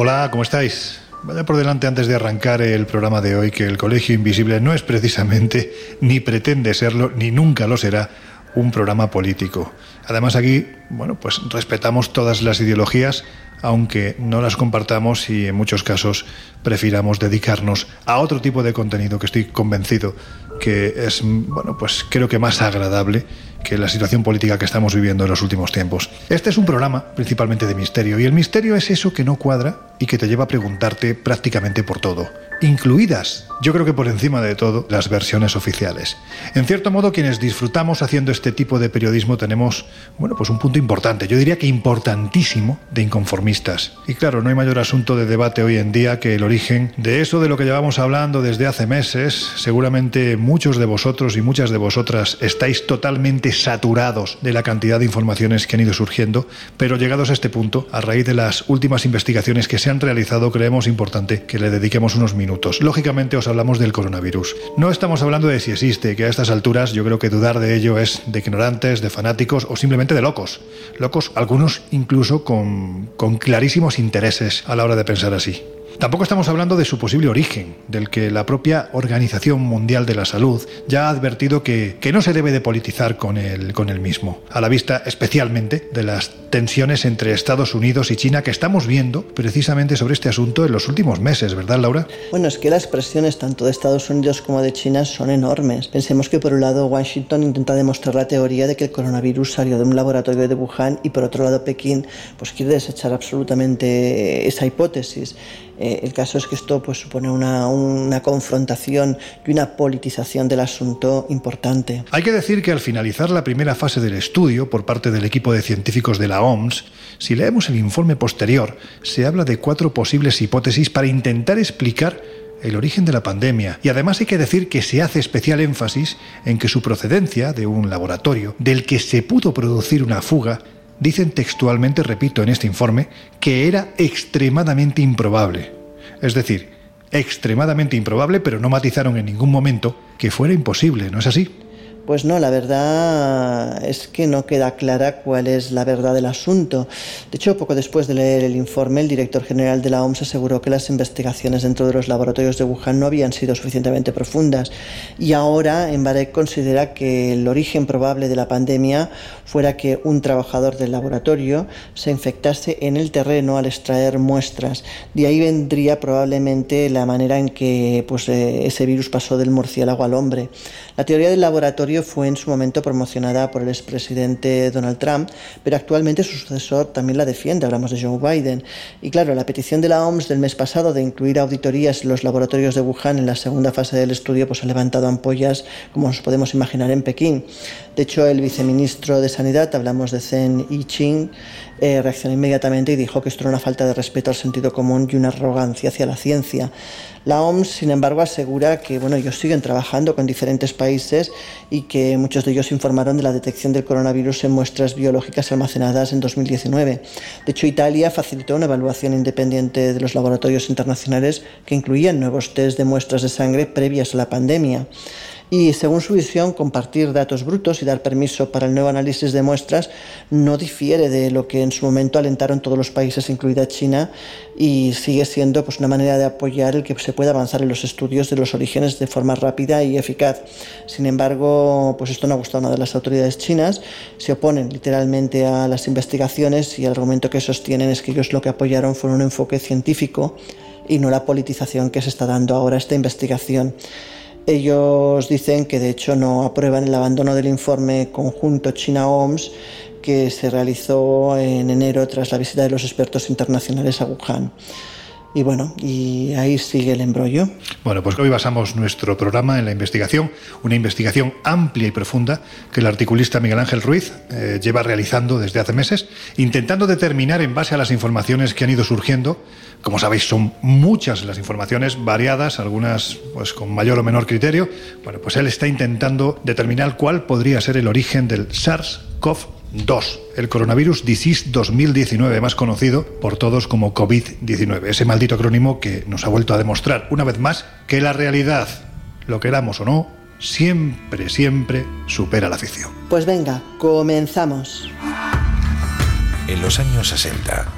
Hola, ¿cómo estáis? Vaya por delante antes de arrancar el programa de hoy que el Colegio Invisible no es precisamente, ni pretende serlo, ni nunca lo será, un programa político. Además aquí, bueno, pues respetamos todas las ideologías, aunque no las compartamos y en muchos casos prefiramos dedicarnos a otro tipo de contenido que estoy convencido que es, bueno, pues creo que más agradable que la situación política que estamos viviendo en los últimos tiempos. Este es un programa principalmente de misterio y el misterio es eso que no cuadra y que te lleva a preguntarte prácticamente por todo, incluidas, yo creo que por encima de todo, las versiones oficiales. En cierto modo, quienes disfrutamos haciendo este tipo de periodismo tenemos, bueno, pues un punto importante, yo diría que importantísimo, de Y claro, no hay mayor asunto de debate hoy en día que el origen de eso de lo que llevamos hablando desde hace meses. Seguramente muchos de vosotros y muchas de vosotras estáis totalmente saturados de la cantidad de informaciones que han ido surgiendo, pero llegados a este punto, a raíz de las últimas investigaciones que se han realizado, creemos importante que le dediquemos unos minutos. Lógicamente os hablamos del coronavirus. No estamos hablando de si existe, que a estas alturas yo creo que dudar de ello es de ignorantes, de fanáticos o simplemente de locos. Locos, algunos incluso con, con clarísimos intereses a la hora de pensar así. Tampoco estamos hablando de su posible origen, del que la propia Organización Mundial de la Salud ya ha advertido que, que no se debe de politizar con el, con el mismo, a la vista especialmente de las tensiones entre Estados Unidos y China que estamos viendo precisamente sobre este asunto en los últimos meses, ¿verdad, Laura? Bueno, es que las presiones tanto de Estados Unidos como de China son enormes. Pensemos que por un lado Washington intenta demostrar la teoría de que el coronavirus salió de un laboratorio de Wuhan y por otro lado Pekín pues quiere desechar absolutamente esa hipótesis. Eh, el caso es que esto pues, supone una, una, confrontación y una politización del asunto importante. Hay que decir que al finalizar la primera fase del estudio por parte del equipo de científicos de la OMS, si leemos el informe posterior, se habla de cuatro posibles hipótesis para intentar explicar el origen de la pandemia. Y además hay que decir que se hace especial énfasis en que su procedencia de un laboratorio del que se pudo producir una fuga dicen textualmente, repito en este informe, que era extremadamente improbable. Es decir, extremadamente improbable, pero no matizaron en ningún momento que fuera imposible, ¿no es así? Pues no, la verdad es que no queda clara cuál es la verdad del asunto. De hecho, poco después de leer el informe, el director general de la OMS aseguró que las investigaciones dentro de los laboratorios de Wuhan no habían sido suficientemente profundas. Y ahora, Embarek considera que el origen probable de la pandemia fuera que un trabajador del laboratorio se infectase en el terreno al extraer muestras. De ahí vendría probablemente la manera en que pues, eh, ese virus pasó del murciélago al hombre. La teoría del laboratorio fue en su momento promocionada por el expresidente Donald Trump, pero actualmente su sucesor también la defiende, hablamos de Joe Biden. Y claro, la petición de la OMS del mes pasado de incluir auditorías en los laboratorios de Wuhan en la segunda fase del estudio pues ha levantado ampollas, como nos podemos imaginar, en Pekín. De hecho, el viceministro de Sanidad, hablamos de Zen Yiching, eh, reaccionó inmediatamente y dijo que esto era una falta de respeto al sentido común y una arrogancia hacia la ciencia. La OMS, sin embargo, asegura que bueno, ellos siguen trabajando con diferentes países y que muchos de ellos informaron de la detección del coronavirus en muestras biológicas almacenadas en 2019. De hecho, Italia facilitó una evaluación independiente de los laboratorios internacionales que incluían nuevos test de muestras de sangre previas a la pandemia y, según su visión, compartir datos brutos y dar permiso para el nuevo análisis de muestras no difiere de lo que en su momento alentaron todos los países, incluida China, y sigue siendo pues, una manera de apoyar el que se pueda avanzar en los estudios de los orígenes de forma rápida y eficaz. Sin embargo, pues esto no ha gustado a una de las autoridades chinas, se oponen literalmente a las investigaciones y el argumento que sostienen es que ellos lo que apoyaron fue un enfoque científico y no la politización que se está dando ahora a esta investigación. Ellos dicen que de hecho no aprueban el abandono del informe conjunto China-OMS que se realizó en enero tras la visita de los expertos internacionales a Wuhan. Y bueno, y ahí sigue el embrollo. Bueno, pues hoy basamos nuestro programa en la investigación, una investigación amplia y profunda que el articulista Miguel Ángel Ruiz eh, lleva realizando desde hace meses, intentando determinar en base a las informaciones que han ido surgiendo como sabéis, son muchas las informaciones variadas, algunas pues con mayor o menor criterio. Bueno, pues él está intentando determinar cuál podría ser el origen del SARS-CoV-2, el coronavirus disease 2019, más conocido por todos como COVID-19, ese maldito acrónimo que nos ha vuelto a demostrar una vez más que la realidad, lo queramos o no, siempre, siempre supera la ficción. Pues venga, comenzamos. En los años 60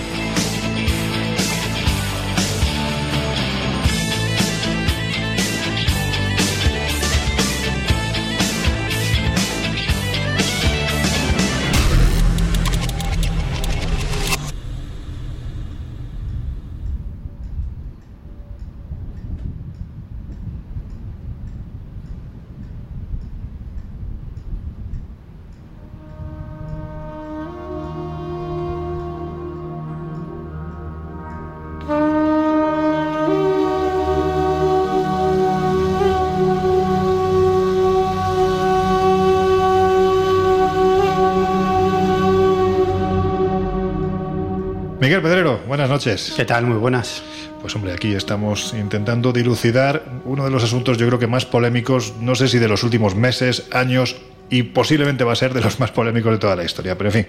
Noches. ¿Qué tal? Muy buenas. Pues hombre, aquí estamos intentando dilucidar uno de los asuntos yo creo que más polémicos, no sé si de los últimos meses, años y posiblemente va a ser de los más polémicos de toda la historia. Pero en fin,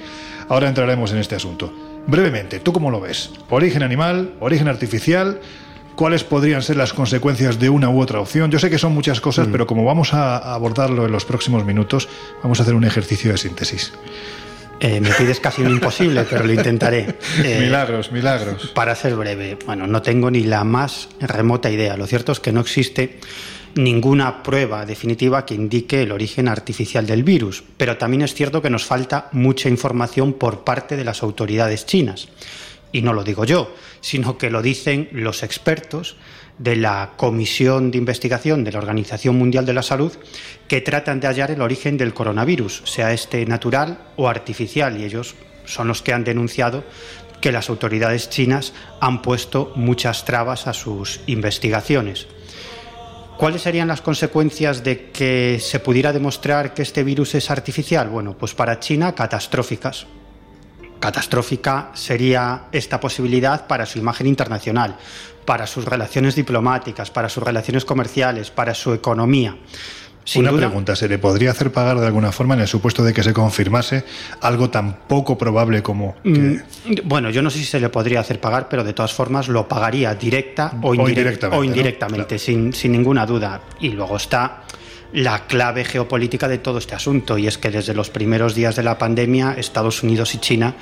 ahora entraremos en este asunto. Brevemente, ¿tú cómo lo ves? ¿Origen animal? ¿Origen artificial? ¿Cuáles podrían ser las consecuencias de una u otra opción? Yo sé que son muchas cosas, pero como vamos a abordarlo en los próximos minutos, vamos a hacer un ejercicio de síntesis. Eh, me pides casi un imposible, pero lo intentaré. Eh, milagros, milagros. Para ser breve, bueno, no tengo ni la más remota idea. Lo cierto es que no existe ninguna prueba definitiva que indique el origen artificial del virus, pero también es cierto que nos falta mucha información por parte de las autoridades chinas. Y no lo digo yo, sino que lo dicen los expertos de la Comisión de Investigación de la Organización Mundial de la Salud que tratan de hallar el origen del coronavirus, sea este natural o artificial, y ellos son los que han denunciado que las autoridades chinas han puesto muchas trabas a sus investigaciones. ¿Cuáles serían las consecuencias de que se pudiera demostrar que este virus es artificial? Bueno, pues para China catastróficas. Catastrófica sería esta posibilidad para su imagen internacional, para sus relaciones diplomáticas, para sus relaciones comerciales, para su economía. Sin Una pregunta, ¿se le podría hacer pagar de alguna forma en el supuesto de que se confirmase algo tan poco probable como que... Mm, bueno, yo no sé si se le podría hacer pagar, pero de todas formas lo pagaría directa o, indirectamente, o indirectamente sin, sin ninguna duda. Y luego está la clave geopolítica de todo este asunto, y es que desde los primeros días de la pandemia Estados Unidos y China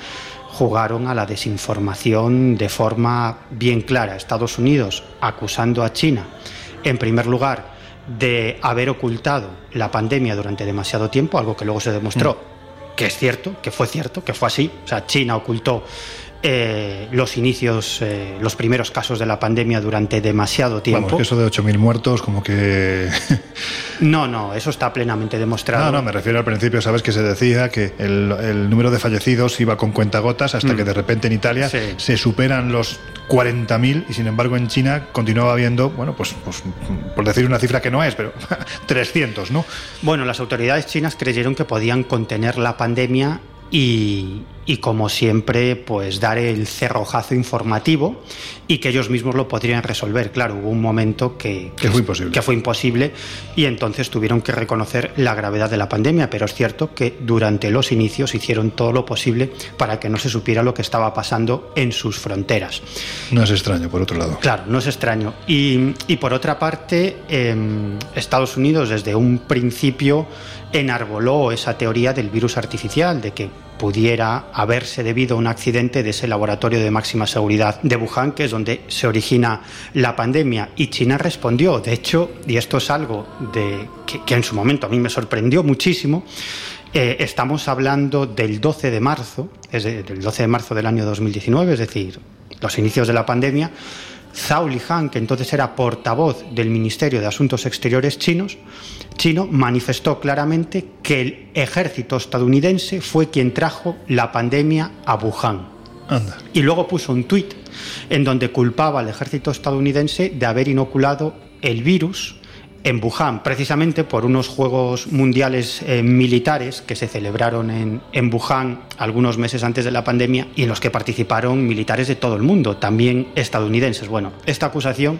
jugaron a la desinformación de forma bien clara. Estados Unidos acusando a China, en primer lugar, de haber ocultado la pandemia durante demasiado tiempo, algo que luego se demostró mm. que es cierto, que fue cierto, que fue así. O sea, China ocultó eh, los inicios, eh, los primeros casos de la pandemia durante demasiado tiempo. Vamos, que eso de 8.000 muertos, como que. no, no, eso está plenamente demostrado. No, no, me refiero al principio, sabes que se decía que el, número de fallecidos iba con cuentagotas hasta mm. que de repente en Italia se superan los 40.000 y sin embargo en China continuaba habiendo, bueno, pues, pues por decir una cifra que no es, pero 300, ¿no? Bueno, las autoridades chinas creyeron que podían contener la pandemia y, como siempre, pues dar el cerrojazo informativo y que ellos mismos lo podrían resolver. Claro, hubo un momento que, que, fue imposible. que fue imposible y entonces tuvieron que reconocer la gravedad de la pandemia, pero es cierto que durante los inicios hicieron todo lo posible para que no se supiera lo que estaba pasando en sus fronteras. No es extraño, por otro lado. Claro, no es extraño. Y, y por otra parte, eh, Estados Unidos desde un principio enarboló esa teoría del virus artificial, de que pudiera haberse debido a un accidente de ese laboratorio de máxima seguridad de Wuhan, que es donde se origina la pandemia. Y China respondió, de hecho, y esto es algo de, que, en su momento a mí me sorprendió muchísimo, eh, estamos hablando del 12 de marzo, es del 12 de marzo del año 2019, es decir, los inicios de la pandemia, Zhao Lijian, que entonces era portavoz del Ministerio de Asuntos Exteriores chinos, chino, manifestó claramente que el ejército estadounidense fue quien trajo la pandemia a Wuhan. Y luego puso un tuit en donde culpaba al ejército estadounidense de haber inoculado el virus en Wuhan, precisamente por unos Juegos Mundiales eh, Militares que se celebraron en, en, Wuhan algunos meses antes de la pandemia y en los que participaron militares de todo el mundo, también estadounidenses. Bueno, esta acusación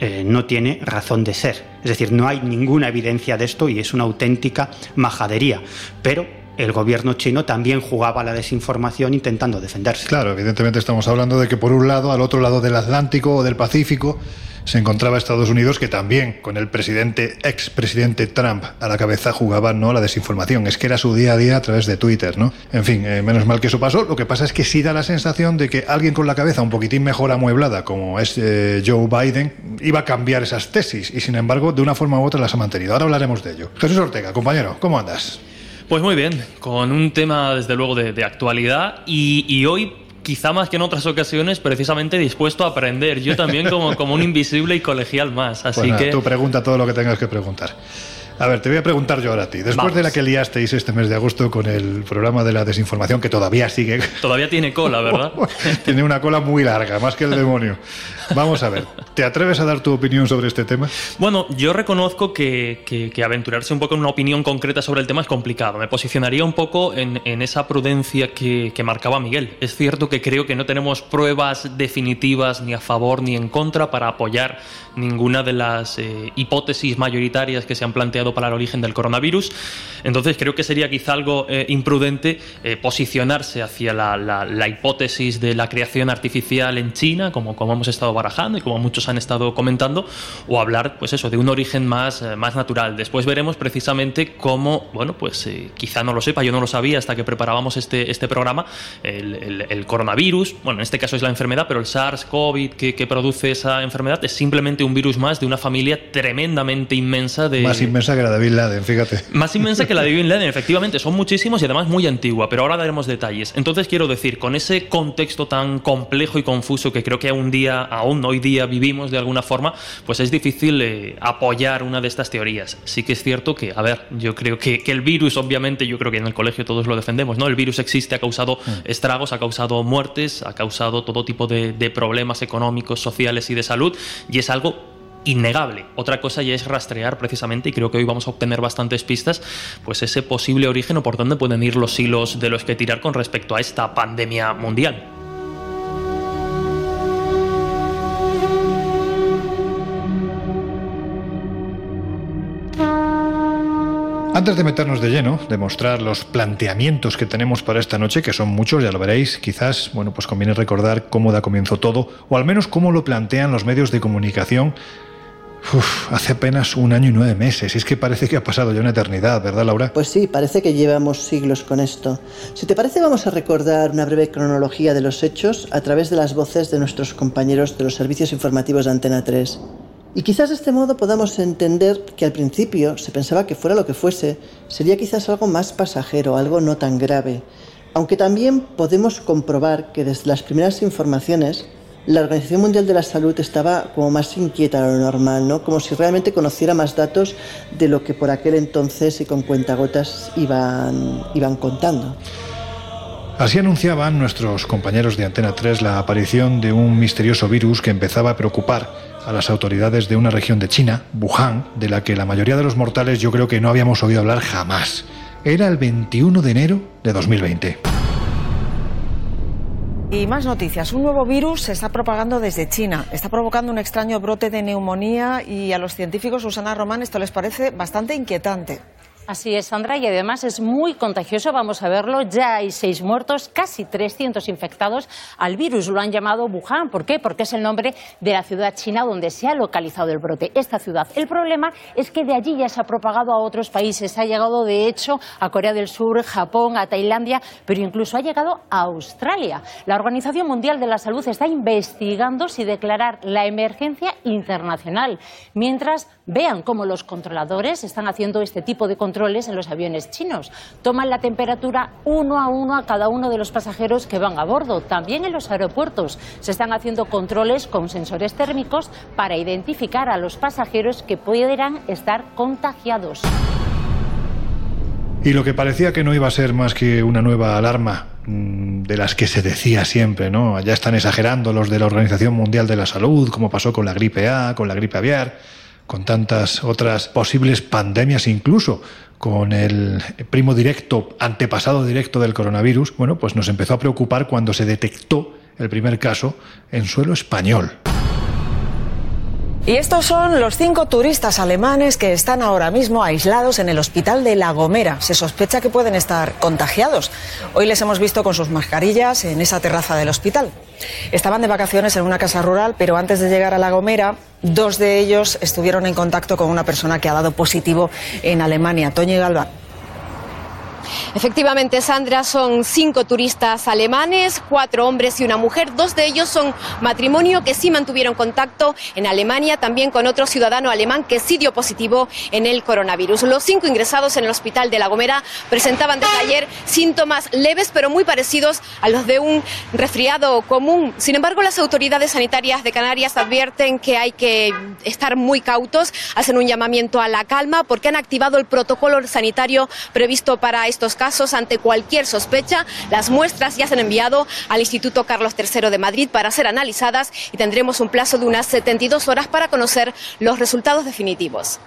eh, no tiene razón de ser, es decir, no hay ninguna evidencia de esto y es una auténtica majadería, pero el gobierno chino también jugaba la desinformación intentando defenderse. Claro, evidentemente estamos hablando de que por un lado, al otro lado del Atlántico o del Pacífico, se encontraba Estados Unidos que también con el presidente expresidente Trump a la cabeza jugaba no la desinformación. Es que era su día a día a través de Twitter no en fin eh, menos mal que eso pasó. Lo que pasa es que sí da la sensación de que alguien con la cabeza un poquitín mejor amueblada como es eh, Joe Biden iba a cambiar esas tesis y sin embargo de una forma u otra las ha mantenido. Ahora hablaremos de ello. Jesús Ortega compañero cómo andas pues muy bien, con un tema desde luego de, actualidad y, y hoy quizá más que en otras ocasiones, precisamente dispuesto a aprender. Yo también como, como un invisible y colegial más. Así pues que... Tú pregunta todo lo que tengas que preguntar. A ver, te voy a preguntar yo ahora a ti. Después de la que liasteis este mes de agosto con el programa de la desinformación, que todavía sigue. Todavía tiene cola, ¿verdad? tiene una cola muy larga, más que el demonio. Vamos a ver, ¿te atreves a dar tu opinión sobre este tema? Bueno, yo reconozco que, que, aventurarse un poco en una opinión concreta sobre el tema es complicado. Me posicionaría un poco en, en esa prudencia que, que, marcaba Miguel. Es cierto que creo que no tenemos pruebas definitivas ni a favor ni en contra para apoyar ninguna de las eh, hipótesis mayoritarias que se han planteado para el origen del coronavirus. Entonces creo que sería quizá algo eh, imprudente eh, posicionarse hacia la, hipótesis de la creación artificial en China, como, como hemos estado barajando y como muchos han estado comentando, o hablar, pues eso, de un origen más, más natural. Después veremos precisamente cómo, bueno, pues quizá no lo sepa, yo no lo sabía hasta que preparábamos este, este programa, el, el, coronavirus, bueno, en este caso es la enfermedad, pero el SARS-CoV que, que produce esa enfermedad es simplemente un virus más de una familia tremendamente inmensa de... Más inmensa que la de Bin Laden, fíjate. Más inmensa que la de Bin Laden, efectivamente, son muchísimos y además muy antigua, pero ahora daremos detalles. Entonces quiero decir, con ese contexto tan complejo y confuso que creo que un día, aún hoy día vivimos de alguna forma, pues es difícil eh, apoyar una de estas teorías. Sí que es cierto que, a ver, yo creo que, que, el virus, obviamente, yo creo que en el colegio todos lo defendemos, ¿no? El virus existe, ha causado mm. estragos, ha causado muertes, ha causado todo tipo de, de problemas económicos, sociales y de salud, y es algo innegable. Otra cosa ya es rastrear precisamente, y creo que hoy vamos a obtener bastantes pistas, pues ese posible origen o por dónde pueden ir los hilos de los que tirar con respecto a esta pandemia mundial. Antes de meternos de lleno, de mostrar los planteamientos que tenemos para esta noche, que son muchos, ya lo veréis, quizás, bueno, pues conviene recordar cómo da comienzo todo, o al menos cómo lo plantean los medios de comunicación Hace apenas un año y nueve meses. Es que parece que ha pasado ya una eternidad, ¿verdad, Laura? Pues sí, parece que llevamos siglos con esto. Si te parece, vamos a recordar una breve cronología de los hechos a través de las voces de nuestros compañeros de los servicios informativos de Antena 3. Y quizás de este modo podamos entender que al principio se pensaba que fuera lo que fuese, sería quizás algo más pasajero, algo no tan grave. Aunque también podemos comprobar que desde las primeras informaciones la Organización Mundial de la Salud estaba como más inquieta de lo normal, ¿no? Como si realmente conociera más datos de lo que por aquel entonces y con cuentagotas iban, iban contando. Así anunciaban nuestros compañeros de Antena 3 la aparición de un misterioso virus que empezaba a preocupar a las autoridades de una región de China, Wuhan, de la que la mayoría de los mortales yo creo que no habíamos oído hablar jamás. Era el 21 de enero de 2020. Y más noticias. Un nuevo virus se está propagando desde China. Está provocando un extraño brote de neumonía y a los científicos, Susana Román, esto les parece bastante inquietante. Así es, Sandra, y además es muy contagioso, vamos a verlo, ya hay seis muertos, casi 300 infectados al virus, lo han llamado Wuhan, ¿por qué? Porque es el nombre de la ciudad china donde se ha localizado el brote, esta ciudad. El problema es que de allí ya se ha propagado a otros países, ha llegado de hecho a Corea del Sur, Japón, a Tailandia, pero incluso ha llegado a Australia. La Organización Mundial de la Salud está investigando si declarar la emergencia internacional, mientras vean cómo los controladores están haciendo este tipo de control en los aviones chinos. Toman la temperatura uno a uno a cada uno de los pasajeros que van a bordo. También en los aeropuertos se están haciendo controles con sensores térmicos para identificar a los pasajeros que pudieran estar contagiados. Y lo que parecía que no iba a ser más que una nueva alarma mm, de las que se decía siempre, ¿no? Ya están exagerando los de la Organización Mundial de la Salud, como pasó con la gripe A, con la gripe aviar, con tantas otras posibles pandemias incluso, con el primo directo, antepasado directo del coronavirus, bueno, pues nos empezó a preocupar cuando se detectó el primer caso en suelo español. Y estos son los cinco turistas alemanes que están ahora mismo aislados en el hospital de La Gomera. Se sospecha que pueden estar contagiados. Hoy les hemos visto con sus mascarillas en esa terraza del hospital. Estaban de vacaciones en una casa rural, pero antes de llegar a La Gomera, dos de ellos estuvieron en contacto con una persona que ha dado positivo en Alemania, Toño Galván. Efectivamente, Sandra, son cinco turistas alemanes, cuatro hombres y una mujer. Dos de ellos son matrimonio que sí mantuvieron contacto en Alemania, también con otro ciudadano alemán que sí dio positivo en el coronavirus. Los cinco ingresados en el hospital de La Gomera presentaban desde ayer síntomas leves, pero muy parecidos a los de un resfriado común. Sin embargo, las autoridades sanitarias de Canarias advierten que hay que estar muy cautos, hacen un llamamiento a la calma porque han activado el protocolo sanitario previsto para estos casos ante cualquier sospecha. Las muestras ya se han enviado al Instituto Carlos III de Madrid para ser analizadas y tendremos un plazo de unas 72 horas para conocer los resultados definitivos.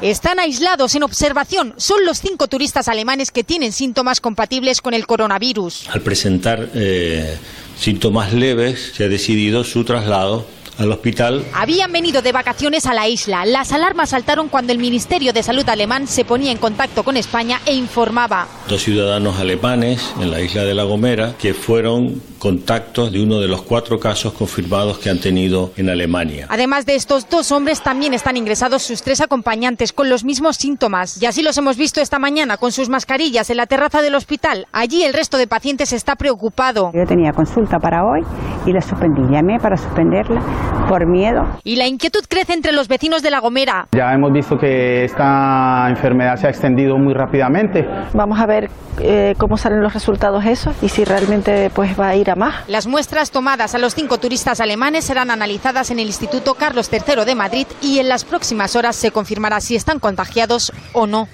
Están aislados en observación. Son los cinco turistas alemanes que tienen síntomas compatibles con el coronavirus. Al presentar eh, síntomas leves, se ha decidido su traslado al hospital. Habían venido de vacaciones a la isla. Las alarmas saltaron cuando el Ministerio de Salud alemán se ponía en contacto con España e informaba. Dos ciudadanos alemanes en la isla de La Gomera que fueron contactos de uno de los cuatro casos confirmados que han tenido en Alemania. Además de estos dos hombres, también están ingresados sus tres acompañantes con los mismos síntomas. Y así los hemos visto esta mañana con sus mascarillas en la terraza del hospital. Allí el resto de pacientes está preocupado. Yo tenía consulta para hoy y la suspendí. Llamé para suspenderla por miedo. Y la inquietud crece entre los vecinos de La Gomera. Ya hemos visto que esta enfermedad se ha extendido muy rápidamente. Vamos a ver eh, cómo salen los resultados esos y si realmente pues va a ir a más. Las muestras tomadas a los cinco turistas alemanes serán analizadas en el Instituto Carlos III de Madrid y en las próximas horas se confirmará si están contagiados o no.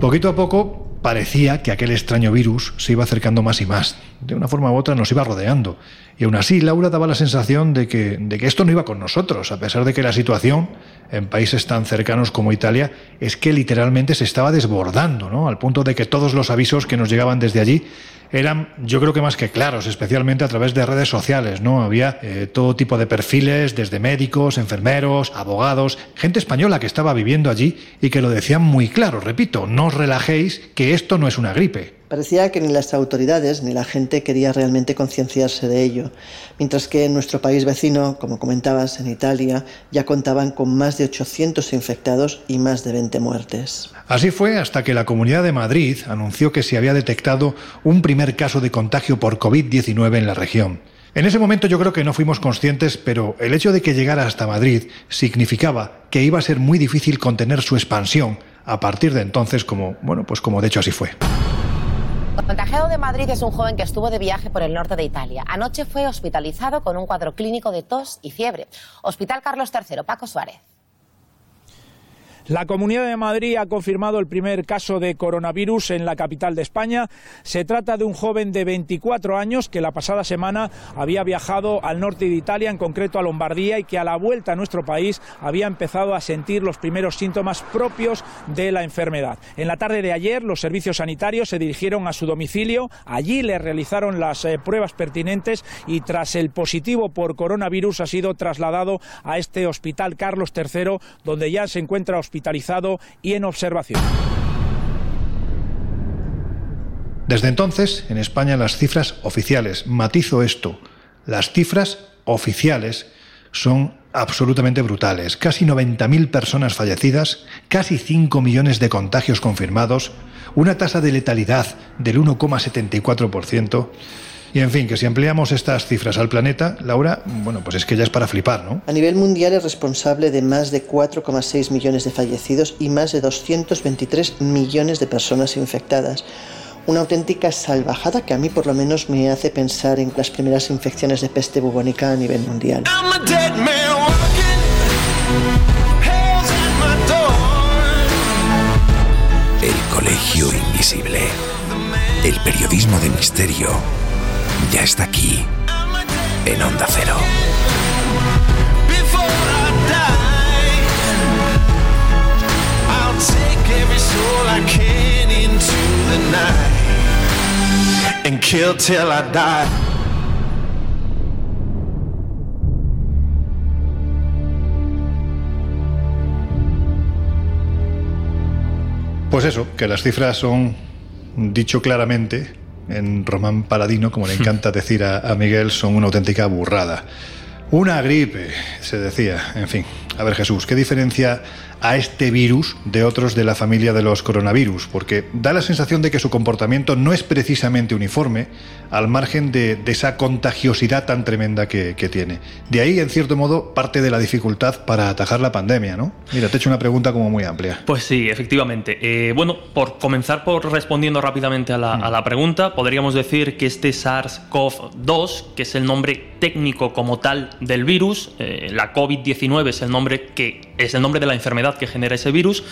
Poquito a poco parecía que aquel extraño virus se iba acercando más y más. De una forma u otra nos iba rodeando. Y aún así, Laura daba la sensación de que, de que esto no iba con nosotros, a pesar de que la situación en países tan cercanos como Italia es que literalmente se estaba desbordando, ¿no? Al punto de que todos los avisos que nos llegaban desde allí eran, yo creo que más que claros, especialmente a través de redes sociales, ¿no? Había eh, todo tipo de perfiles, desde médicos, enfermeros, abogados, gente española que estaba viviendo allí y que lo decían muy claro, repito, no os relajéis, que esto no es una gripe. Parecía que ni las autoridades ni la gente quería realmente concienciarse de ello, mientras que en nuestro país vecino, como comentabas, en Italia, ya contaban con más de 800 infectados y más de 20 muertes. Así fue hasta que la Comunidad de Madrid anunció que se había detectado un primer caso de contagio por COVID-19 en la región. En ese momento yo creo que no fuimos conscientes, pero el hecho de que llegara hasta Madrid significaba que iba a ser muy difícil contener su expansión a partir de entonces, como bueno, pues como de hecho así fue. Contagiado de Madrid es un joven que estuvo de viaje por el norte de Italia. Anoche fue hospitalizado con un cuadro clínico de tos y fiebre. Hospital Carlos III, Paco Suárez. La Comunidad de Madrid ha confirmado el primer caso de coronavirus en la capital de España. Se trata de un joven de 24 años que la pasada semana había viajado al norte de Italia, en concreto a Lombardía, y que a la vuelta a nuestro país había empezado a sentir los primeros síntomas propios de la enfermedad. En la tarde de ayer, los servicios sanitarios se dirigieron a su domicilio. Allí le realizaron las eh, pruebas pertinentes y tras el positivo por coronavirus ha sido trasladado a este hospital Carlos III, donde ya se encuentra hospitalizado y en observación. Desde entonces, en España las cifras oficiales, matizo esto, las cifras oficiales son absolutamente brutales. Casi 90.000 personas fallecidas, casi 5 millones de contagios confirmados, una tasa de letalidad del 1,74%. Y en fin, que si ampliamos estas cifras al planeta, Laura, bueno, pues es que ya es para flipar, ¿no? A nivel mundial es responsable de más de 4,6 millones de fallecidos y más de 223 millones de personas infectadas una auténtica salvajada que a mí por lo menos me hace pensar en las primeras infecciones de peste bubónica a nivel mundial. El Colegio Invisible. El periodismo de misterio ya está aquí en Onda Cero. and kill till I die. Pues eso, que las cifras son, dicho claramente, en Román Paladino, como le encanta decir a, a Miguel, son una auténtica burrada. Una gripe, se decía. En fin, a ver Jesús, ¿qué diferencia a este virus de otros de la familia de los coronavirus, porque da la sensación de que su comportamiento no es precisamente uniforme, al margen de, esa contagiosidad tan tremenda que, tiene. De ahí, en cierto modo, parte de la dificultad para atajar la pandemia, ¿no? Mira, te he hecho una pregunta como muy amplia. Pues sí, efectivamente. Eh, bueno, por comenzar por respondiendo rápidamente a la, pregunta, podríamos decir que este SARS-CoV-2, que es el nombre técnico como tal del virus, eh, la COVID-19 es el nombre que es el nombre de la enfermedad que genera ese virus,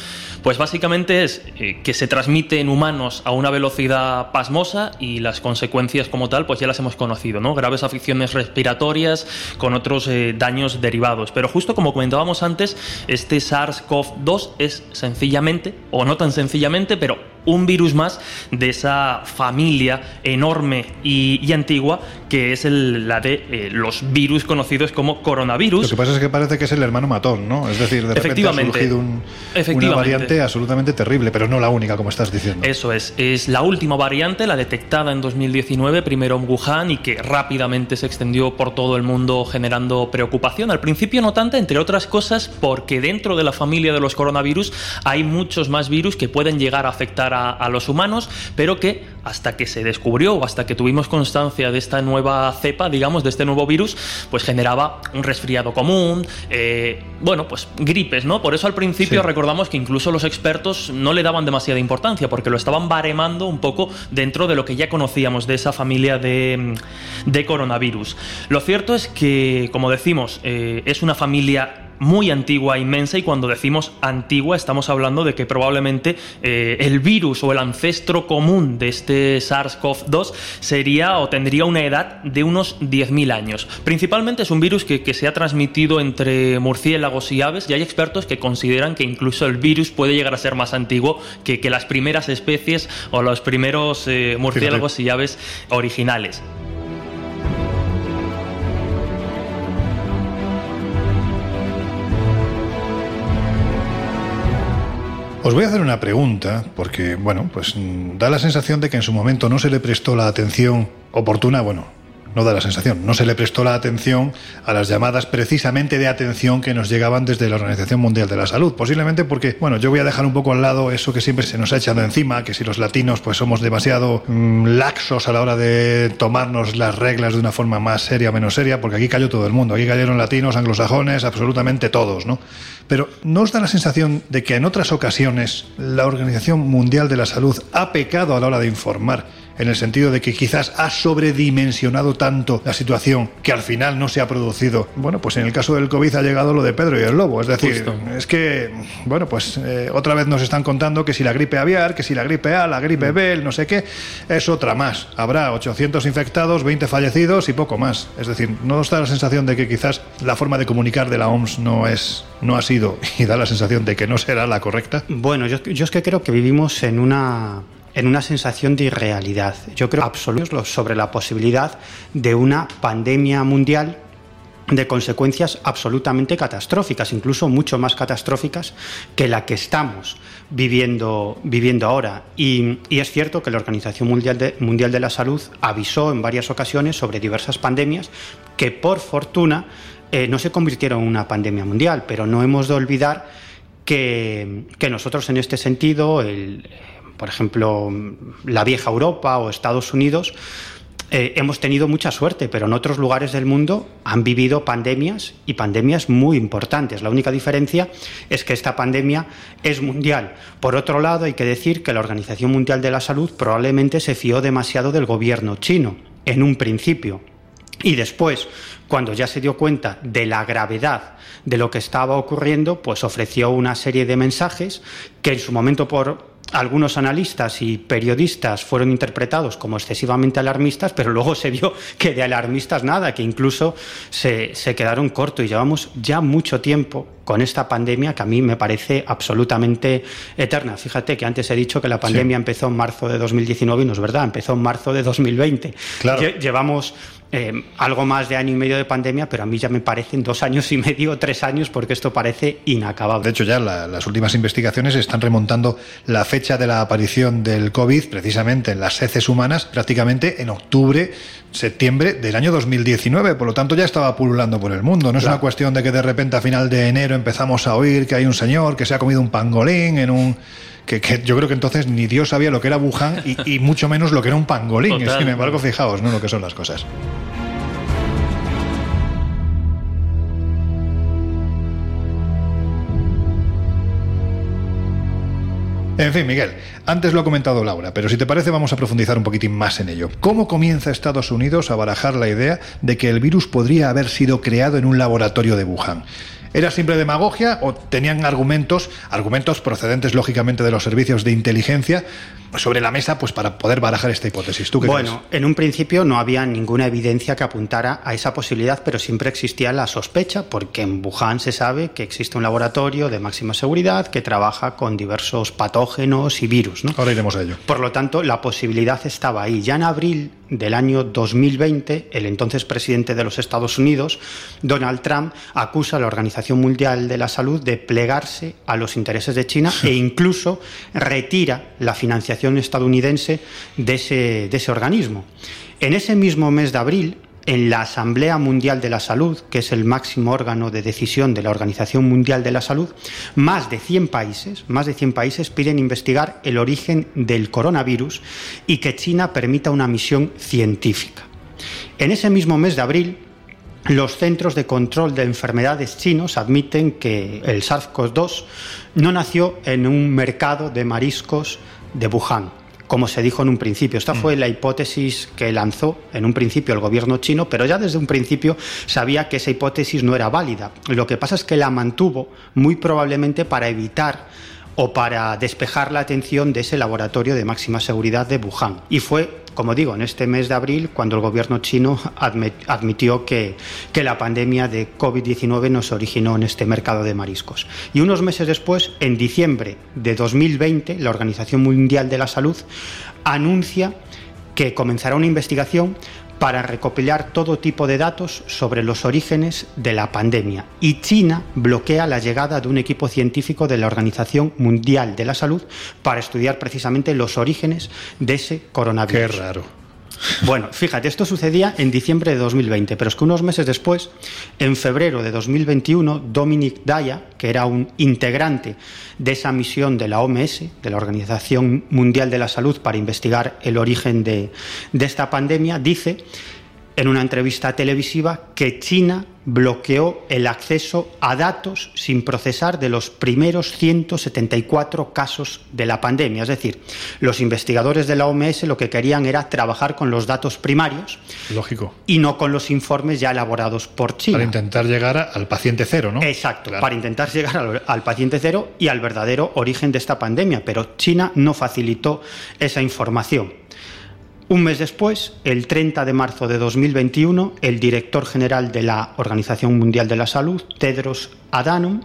pues básicamente es eh, que se transmite en humanos a una velocidad pasmosa y las consecuencias como tal pues ya las hemos conocido, ¿no? Graves afecciones respiratorias con otros eh, daños derivados. Pero justo como comentábamos antes, este SARS-CoV-2 es sencillamente, o no tan sencillamente, pero un virus más de esa familia enorme y, antigua que es la de eh, los virus conocidos como coronavirus. Lo que pasa es que parece que es el hermano matón, ¿no? Es decir, de repente ha surgido una variante absolutamente terrible, pero no la única, como estás diciendo. Eso es, es la última variante, la detectada en 2019, primero en Wuhan y que rápidamente se extendió por todo el mundo generando preocupación. Al principio no tanta, entre otras cosas, porque dentro de la familia de los coronavirus hay muchos más virus que pueden llegar a afectar a a, los humanos, pero que hasta que se descubrió o hasta que tuvimos constancia de esta nueva cepa, digamos, de este nuevo virus, pues generaba un resfriado común, eh, bueno, pues gripes, ¿no? Por eso al principio recordamos que incluso los expertos no le daban demasiada importancia, porque lo estaban baremando un poco dentro de lo que ya conocíamos de esa familia de, coronavirus. Lo cierto es que, como decimos, eh, es una familia muy antigua, inmensa, y cuando decimos antigua estamos hablando de que probablemente eh, el virus o el ancestro común de este SARS-CoV-2 sería o tendría una edad de unos 10.000 años. Principalmente es un virus que, se ha transmitido entre murciélagos y aves y hay expertos que consideran que incluso el virus puede llegar a ser más antiguo que, las primeras especies o los primeros eh, murciélagos y aves originales. Os voy a hacer una pregunta, porque, bueno, pues mm, da la sensación de que en su momento no se le prestó la atención oportuna, bueno, no da la sensación, no se le prestó la atención a las llamadas precisamente de atención que nos llegaban desde la Organización Mundial de la Salud. Posiblemente porque, bueno, yo voy a dejar un poco al lado eso que siempre se nos ha echado encima, que si los latinos pues somos demasiado mm, laxos a la hora de tomarnos las reglas de una forma más seria o menos seria, porque aquí cayó todo el mundo, aquí cayeron latinos, anglosajones, absolutamente todos, ¿no? Pero ¿no os da la sensación de que en otras ocasiones la Organización Mundial de la Salud ha pecado a la hora de informar? En el sentido de que quizás ha sobredimensionado tanto la situación que al final no se ha producido. Bueno, pues en el caso del COVID ha llegado lo de Pedro y el Lobo. Es decir, es que, bueno, pues eh, otra vez nos están contando que si la gripe aviar, que si la gripe A, la gripe B, el no sé qué, es otra más. Habrá 800 infectados, 20 fallecidos y poco más. Es decir, ¿no da la sensación de que quizás la forma de comunicar de la OMS no es no ha sido y da la sensación de que no será la correcta? Bueno, yo, yo es que creo que vivimos en una en una sensación de irrealidad. Yo creo absoluto sobre la posibilidad de una pandemia mundial de consecuencias absolutamente catastróficas, incluso mucho más catastróficas que la que estamos viviendo, viviendo ahora. Y, es cierto que la Organización Mundial de, la Salud avisó en varias ocasiones sobre diversas pandemias que por fortuna eh, no se convirtieron en una pandemia mundial, pero no hemos de olvidar que, nosotros en este sentido, por ejemplo, la vieja Europa o Estados Unidos, eh, hemos tenido mucha suerte, pero en otros lugares del mundo han vivido pandemias y pandemias muy importantes. La única diferencia es que esta pandemia es mundial. Por otro lado, hay que decir que la Organización Mundial de la Salud probablemente se fió demasiado del gobierno chino en un principio. Y después, cuando ya se dio cuenta de la gravedad de lo que estaba ocurriendo, pues ofreció una serie de mensajes que en su momento por algunos analistas y periodistas fueron interpretados como excesivamente alarmistas, pero luego se vio que de alarmistas nada, que incluso se, quedaron cortos y llevamos ya mucho tiempo con esta pandemia que a mí me parece absolutamente eterna. Fíjate que antes he dicho que la pandemia empezó en marzo de 2019 y no es verdad, empezó en marzo de 2020. Llevamos eh, algo más de año y medio de pandemia, pero a mí ya me parecen dos años y medio, tres años, porque esto parece inacabable. De hecho, ya las últimas investigaciones están remontando la fecha de la aparición del COVID, precisamente en las heces humanas, prácticamente en octubre, septiembre del año 2019. Por lo tanto, ya estaba pululando por el mundo. No es una cuestión de que de repente a final de enero empezamos a oír que hay un señor que se ha comido un pangolín en un que, yo creo que entonces ni Dios sabía lo que era Wuhan y, mucho menos lo que era un pangolín. Sin embargo, fijaos, ¿no? Lo que son las cosas. En fin, Miguel, antes lo ha comentado Laura, pero si te parece vamos a profundizar un poquitín más en ello. ¿Cómo comienza Estados Unidos a barajar la idea de que el virus podría haber sido creado en un laboratorio de Wuhan? ¿Era simple demagogia o tenían argumentos, argumentos procedentes lógicamente de los servicios de inteligencia sobre la mesa pues para poder barajar esta hipótesis? ¿Tú bueno, en un principio no había ninguna evidencia que apuntara a esa posibilidad, pero siempre existía la sospecha porque en Wuhan se sabe que existe un laboratorio de máxima seguridad que trabaja con diversos patógenos y virus. ¿no? Ahora iremos a ello. Por lo tanto, la posibilidad estaba ahí. Ya en abril del año 2020, el entonces presidente de los Estados Unidos, Donald Trump, acusa a la Organización Mundial de la Salud de plegarse a los intereses de China e incluso retira la financiación estadounidense de ese, de ese organismo. En ese mismo mes de abril, en la Asamblea Mundial de la Salud, que es el máximo órgano de decisión de la Organización Mundial de la Salud, más de 100 países, más de 100 países piden investigar el origen del coronavirus y que China permita una misión científica. En ese mismo mes de abril, los Centros de Control de Enfermedades chinos admiten que el SARS-CoV-2 no nació en un mercado de mariscos de Wuhan, como se dijo en un principio. Esta fue mm. la hipótesis que lanzó en un principio el gobierno chino, pero ya desde un principio sabía que esa hipótesis no era válida. Lo que pasa es que la mantuvo muy probablemente para evitar o para despejar la atención de ese laboratorio de máxima seguridad de Wuhan. Y fue, como digo, en este mes de abril cuando el gobierno chino admitió que, que la pandemia de COVID-19 no se originó en este mercado de mariscos. Y unos meses después, en diciembre de 2020, la Organización Mundial de la Salud anuncia que comenzará una investigación para recopilar todo tipo de datos sobre los orígenes de la pandemia. Y China bloquea la llegada de un equipo científico de la Organización Mundial de la Salud para estudiar precisamente los orígenes de ese coronavirus. Qué raro. Bueno, fíjate, esto sucedía en diciembre de 2020, pero es que unos meses después, en febrero de 2021, Dominic Daya, que era un integrante de esa misión de la OMS, de la Organización Mundial de la Salud, para investigar el origen de, de esta pandemia, dice en una entrevista televisiva que China bloqueó el acceso a datos sin procesar de los primeros 174 casos de la pandemia. Es decir, los investigadores de la OMS lo que querían era trabajar con los datos primarios. Lógico. Y no con los informes ya elaborados por China. Para intentar llegar al paciente cero, ¿no? Exacto, para intentar llegar al paciente cero y al verdadero origen de esta pandemia. Pero China no facilitó esa información. Un mes después, el 30 de marzo de 2021, el director general de la Organización Mundial de la Salud, Tedros Adhanom,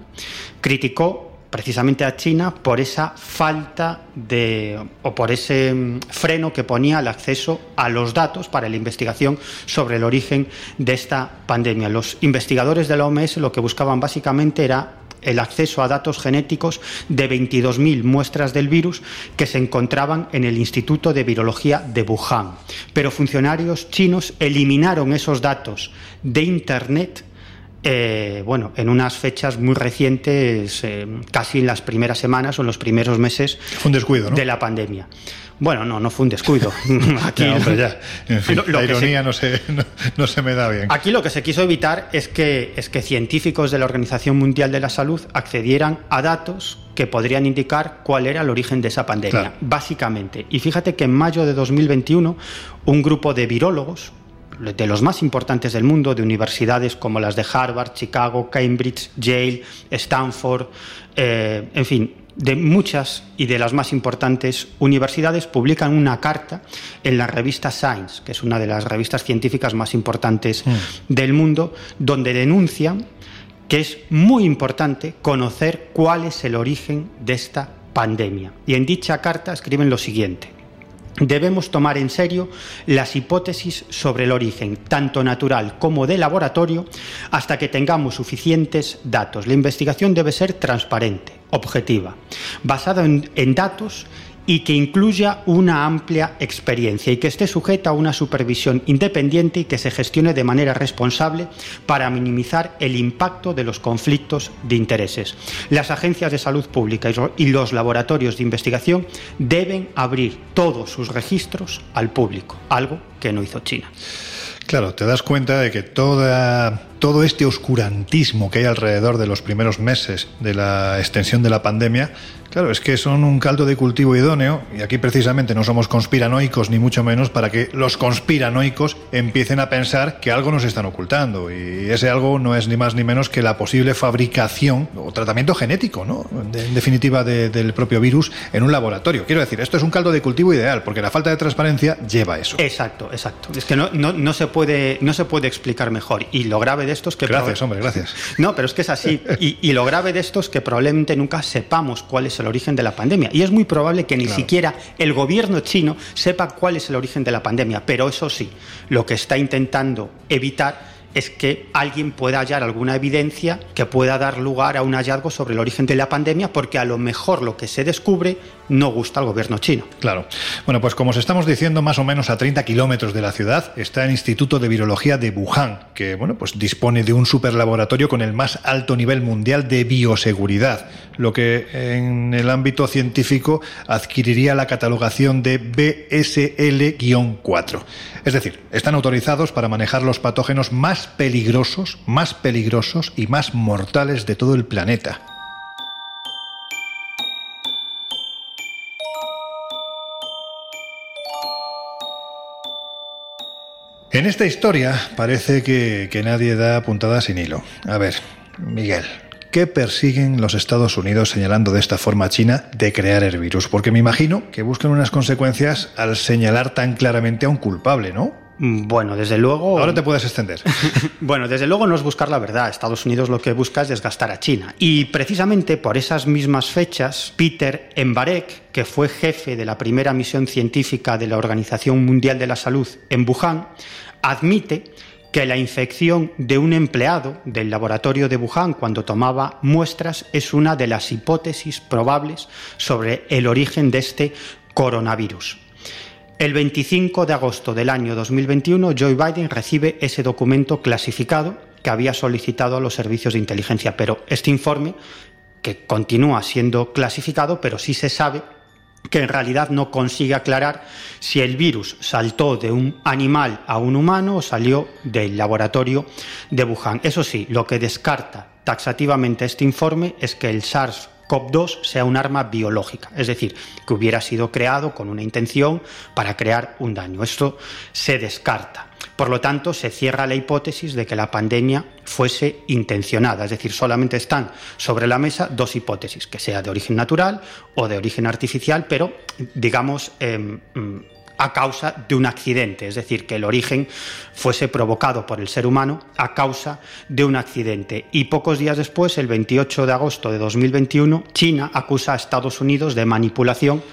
criticó precisamente a China por esa falta de o por ese mm, freno que ponía al acceso a los datos para la investigación sobre el origen de esta pandemia. Los investigadores de la OMS lo que buscaban básicamente era el acceso a datos genéticos de 22.000 muestras del virus que se encontraban en el Instituto de Virología de Wuhan. Pero funcionarios chinos eliminaron esos datos de Internet eh, bueno, en unas fechas muy recientes, eh, casi en las primeras semanas o en los primeros meses de la pandemia. Bueno, no, no fue un descuido. Aquí, ya, la ironía no, se, no, se me da bien. Aquí lo que se quiso evitar es que, es que científicos de la Organización Mundial de la Salud accedieran a datos que podrían indicar cuál era el origen de esa pandemia, básicamente. Y fíjate que en mayo de 2021, un grupo de virólogos, de los más importantes del mundo, de universidades como las de Harvard, Chicago, Cambridge, Yale, Stanford, eh, en fin, de muchas y de las más importantes universidades publican una carta en la revista Science, que es una de las revistas científicas más importantes mm. del mundo, donde denuncian que es muy importante conocer cuál es el origen de esta pandemia. Y en dicha carta escriben lo siguiente. Debemos tomar en serio las hipótesis sobre el origen, tanto natural como de laboratorio, hasta que tengamos suficientes datos. La investigación debe ser transparente, objetiva, basada en, datos y que incluya una amplia experiencia y que esté sujeta a una supervisión independiente y que se gestione de manera responsable para minimizar el impacto de los conflictos de intereses. Las agencias de salud pública y los laboratorios de investigación deben abrir todos sus registros al público, algo que no hizo China. Claro, te das cuenta de que toda, todo este oscurantismo que hay alrededor de los primeros meses de la extensión de la pandemia Claro, es que son un caldo de cultivo idóneo, y aquí precisamente no somos conspiranoicos ni mucho menos para que los conspiranoicos empiecen a pensar que algo nos están ocultando. Y ese algo no es ni más ni menos que la posible fabricación o tratamiento genético, ¿no? en definitiva, del propio virus en un laboratorio. Quiero decir, esto es un caldo de cultivo ideal, porque la falta de transparencia lleva a eso. Exacto, exacto. Es que no, no, se, puede, no se puede explicar mejor. Y lo grave que... Gracias, hombre, gracias. No, pero es que es así. Y, y lo grave de esto es que probablemente nunca sepamos cuál es el origen de la pandemia. Y es muy probable que ni siquiera el gobierno chino sepa cuál es el origen de la pandemia. Pero eso sí, lo que está intentando evitar es que alguien pueda hallar alguna evidencia que pueda dar lugar a un hallazgo sobre el origen de la pandemia, porque a lo mejor lo que se descubre no gusta al gobierno chino. Claro. Bueno, pues como os estamos diciendo, más o menos a 30 kilómetros de la ciudad está el Instituto de Virología de Wuhan, que bueno, pues dispone de un superlaboratorio con el más alto nivel mundial de bioseguridad, lo que en el ámbito científico adquiriría la catalogación de BSL-4. Es decir, están autorizados para manejar los patógenos más peligrosos, más peligrosos y más mortales de todo el planeta. En esta historia parece que, que, nadie da puntada sin hilo. A ver, Miguel, ¿qué persiguen los Estados Unidos señalando de esta forma a China de crear el virus? Porque me imagino que buscan unas consecuencias al señalar tan claramente a un culpable, ¿no? Mm, bueno, desde luego. Ahora te puedes extender. bueno, desde luego no es buscar la verdad. Estados Unidos lo que busca es desgastar a China. Y precisamente por esas mismas fechas, Peter Embarek, que fue jefe de la primera misión científica de la Organización Mundial de la Salud en Wuhan, admite que la infección de un empleado del laboratorio de Wuhan cuando tomaba muestras es una de las hipótesis probables sobre el origen de este coronavirus. El 25 de agosto del año 2021, Joe Biden recibe ese documento clasificado que había solicitado a los servicios de inteligencia, pero este informe, que continúa siendo clasificado, pero sí se sabe que en realidad no consigue aclarar si el virus saltó de un animal a un humano o salió del laboratorio de Wuhan. Eso sí, lo que descarta taxativamente este informe es que el SARS COP2 sea un arma biológica, es decir, que hubiera sido creado con una intención para crear un daño. Esto se descarta. Por lo tanto, se cierra la hipótesis de que la pandemia fuese intencionada, es decir, solamente están sobre la mesa dos hipótesis, que sea de origen natural o de origen artificial, pero digamos em, a causa de un accidente, es decir, que el origen fuese provocado por el ser humano a causa de un accidente. Y pocos días después, el 28 de agosto de 2021, China acusa a Estados Unidos de manipulación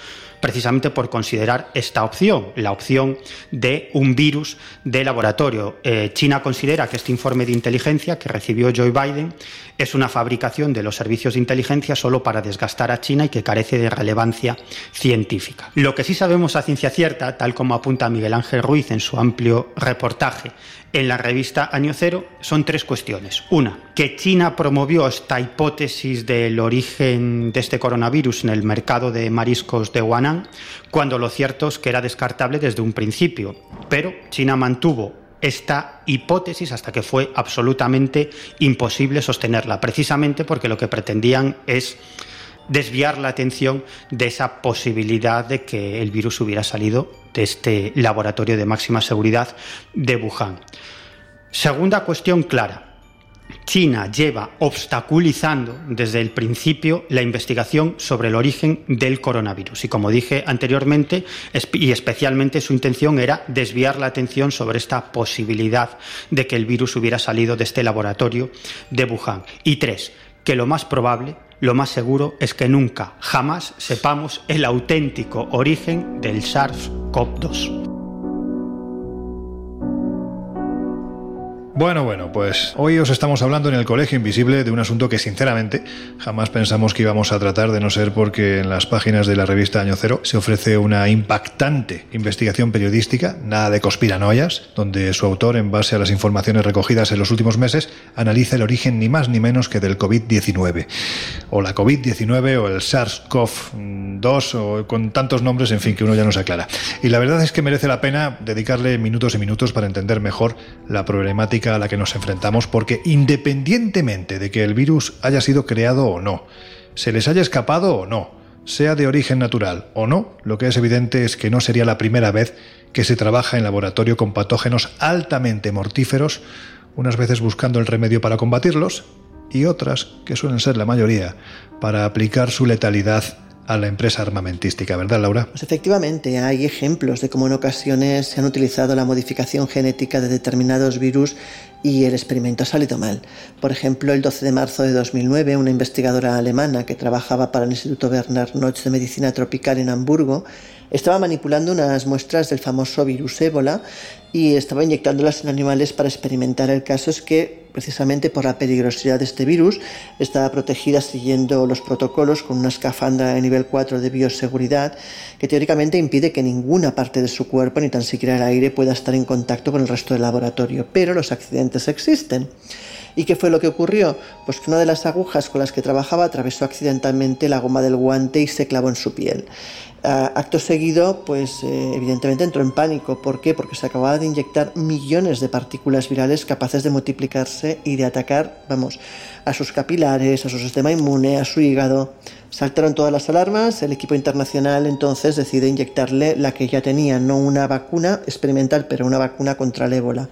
precisamente por considerar esta opción, la opción de un virus de laboratorio. Eh, China considera que este informe de inteligencia que recibió Joe Biden es una fabricación de los servicios de inteligencia solo para desgastar a China y que carece de relevancia científica. Lo que sí sabemos a ciencia cierta, tal como apunta Miguel Ángel Ruiz en su amplio reportaje en la revista Año Cero, son tres cuestiones. Una, que China promovió esta hipótesis del origen de este coronavirus en el mercado de mariscos de Huanan, cuando lo cierto es que era descartable desde un principio. Pero China mantuvo esta hipótesis hasta que fue absolutamente imposible sostenerla, precisamente porque lo que pretendían es desviar la atención de esa posibilidad de que el virus hubiera salido de este laboratorio de máxima seguridad de Wuhan. Segunda cuestión clara. China lleva obstaculizando desde el principio la investigación sobre el origen del coronavirus. Y como dije anteriormente, y especialmente su intención era desviar la atención sobre esta posibilidad de que el virus hubiera salido de este laboratorio de Wuhan. Y tres, que lo más probable, lo más seguro es que nunca, jamás sepamos el auténtico origen del SARS-CoV-2. Bueno, bueno, pues hoy os estamos hablando en el Colegio Invisible de un asunto que sinceramente jamás pensamos que íbamos a tratar de no ser porque en las páginas de la revista Año Cero se ofrece una impactante investigación periodística, nada de conspiranoias, donde su autor, en base a las informaciones recogidas en los últimos meses, analiza el origen ni más ni menos que del COVID-19. O la COVID-19 o el SARS-CoV-2 o con tantos nombres, en fin, que uno ya no se aclara. Y la verdad es que merece la pena dedicarle minutos y minutos para entender mejor la problemática a la que nos enfrentamos porque independientemente de que el virus haya sido creado o no, se les haya escapado o no, sea de origen natural o no, lo que es evidente es que no sería la primera vez que se trabaja en laboratorio con patógenos altamente mortíferos, unas veces buscando el remedio para combatirlos y otras, que suelen ser la mayoría, para aplicar su letalidad a la empresa armamentística, ¿verdad, Laura? Pues efectivamente, hay ejemplos de cómo en ocasiones se han utilizado la modificación genética de determinados virus y el experimento ha salido mal. Por ejemplo, el 12 de marzo de 2009, una investigadora alemana que trabajaba para el Instituto Bernard Nocht de Medicina Tropical en Hamburgo estaba manipulando unas muestras del famoso virus ébola y estaba inyectándolas en animales para experimentar. El caso es que, precisamente por la peligrosidad de este virus, estaba protegida siguiendo los protocolos con una escafandra de nivel 4 de bioseguridad que teóricamente impide que ninguna parte de su cuerpo, ni tan siquiera el aire, pueda estar en contacto con el resto del laboratorio. Pero los accidentes existen. ¿Y qué fue lo que ocurrió? Pues que una de las agujas con las que trabajaba atravesó accidentalmente la goma del guante y se clavó en su piel. acto seguido, pues eh, evidentemente entró en pánico. ¿Por qué? Porque se acababa de inyectar millones de partículas virales capaces de multiplicarse y de atacar, vamos, a sus capilares, a su sistema inmune, a su hígado. Saltaron todas las alarmas, el equipo internacional entonces decide inyectarle la que ya tenía, no una vacuna experimental, pero una vacuna contra el ébola.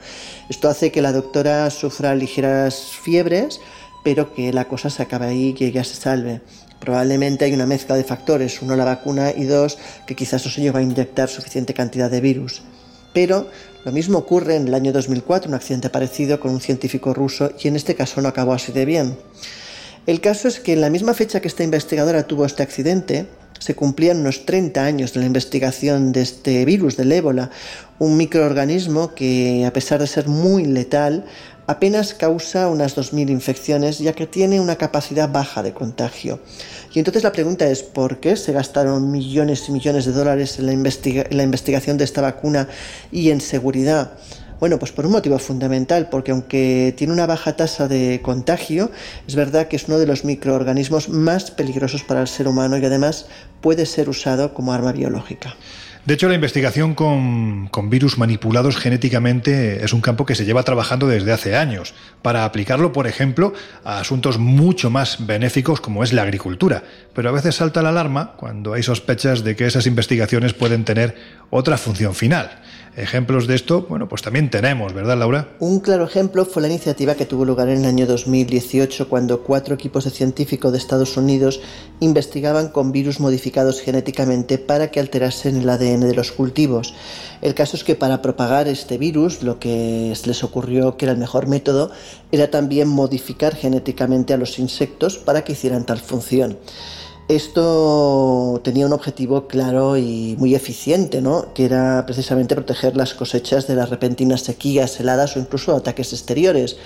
Esto hace que la doctora sufra ligeras fiebres, pero que la cosa se acabe ahí y que ella se salve. Probablemente hay una mezcla de factores, uno la vacuna y dos que quizás no se lleva a inyectar suficiente cantidad de virus. Pero lo mismo ocurre en el año 2004, un accidente parecido con un científico ruso y en este caso no acabó así de bien. El caso es que en la misma fecha que esta investigadora tuvo este accidente, se cumplían unos 30 años de la investigación de este virus del ébola, un microorganismo que a pesar de ser muy letal, apenas causa unas 2.000 infecciones ya que tiene una capacidad baja de contagio. Y entonces la pregunta es, ¿por qué se gastaron millones y millones de dólares en la, en la investigación de esta vacuna y en seguridad? Bueno, pues por un motivo fundamental, porque aunque tiene una baja tasa de contagio, es verdad que es uno de los microorganismos más peligrosos para el ser humano y además puede ser usado como arma biológica. De hecho, la investigación con, virus manipulados genéticamente es un campo que se lleva trabajando desde hace años, para aplicarlo, por ejemplo, a asuntos mucho más benéficos como es la agricultura. Pero a veces salta la alarma cuando hay sospechas de que esas investigaciones pueden tener otra función final. Ejemplos de esto, bueno, pues también tenemos, ¿verdad, Laura? Un claro ejemplo fue la iniciativa que tuvo lugar en el año 2018 cuando cuatro equipos de científicos de Estados Unidos investigaban con virus modificados genéticamente para que alterasen el ADN de los cultivos. El caso es que para propagar este virus lo que les ocurrió que era el mejor método era también modificar genéticamente a los insectos para que hicieran tal función. Esto tenía un objetivo claro y muy eficiente, ¿no? que era precisamente proteger las cosechas de las repentinas sequías, heladas o incluso ataques exteriores.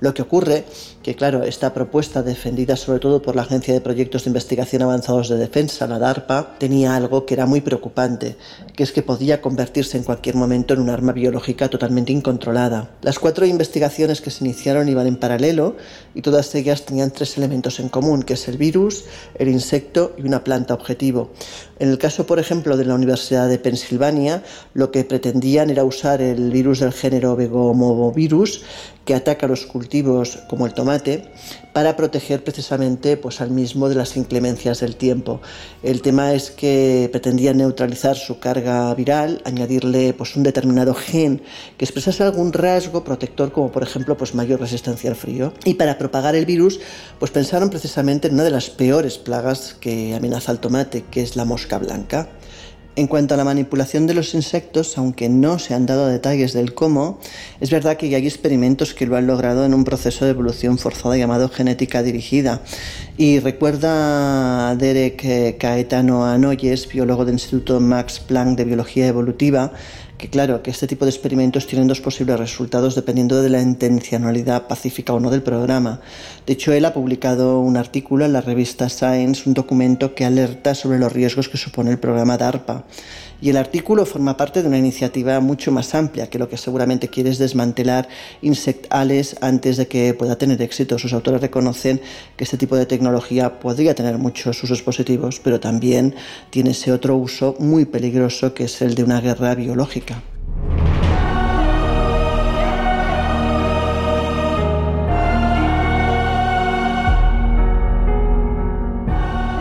Lo que ocurre que, claro, esta propuesta, defendida sobre todo por la Agencia de Proyectos de Investigación Avanzados de Defensa, la DARPA, tenía algo que era muy preocupante, que es que podía convertirse en cualquier momento en un arma biológica totalmente incontrolada. Las cuatro investigaciones que se iniciaron iban en paralelo y todas ellas tenían tres elementos en común, que es el virus, el insecto y una planta objetivo. En el caso, por ejemplo, de la Universidad de Pensilvania, lo que pretendían era usar el virus del género Vegomovirus, que ataca los cultivos como el tomate, para proteger precisamente pues, al mismo de las inclemencias del tiempo. El tema es que pretendían neutralizar su carga viral, añadirle pues, un determinado gen que expresase algún rasgo protector, como por ejemplo pues, mayor resistencia al frío. Y para propagar el virus, pues pensaron precisamente en una de las peores plagas que amenaza al tomate, que es la mosca blanca. En cuanto a la manipulación de los insectos, aunque no se han dado detalles del cómo, es verdad que hay experimentos que lo han logrado en un proceso de evolución forzada llamado genética dirigida. Y recuerda Derek Caetano Anoyes, biólogo del Instituto Max Planck de Biología Evolutiva, que claro, que este tipo de experimentos tienen dos posibles resultados dependiendo de la intencionalidad pacífica o no del programa. De hecho, él ha publicado un artículo en la revista Science, un documento que alerta sobre los riesgos que supone el programa DARPA. Y el artículo forma parte de una iniciativa mucho más amplia que lo que seguramente quiere es desmantelar insectales antes de que pueda tener éxito. Sus autores reconocen que este tipo de tecnología podría tener muchos usos positivos, pero también tiene ese otro uso muy peligroso que es el de una guerra biológica.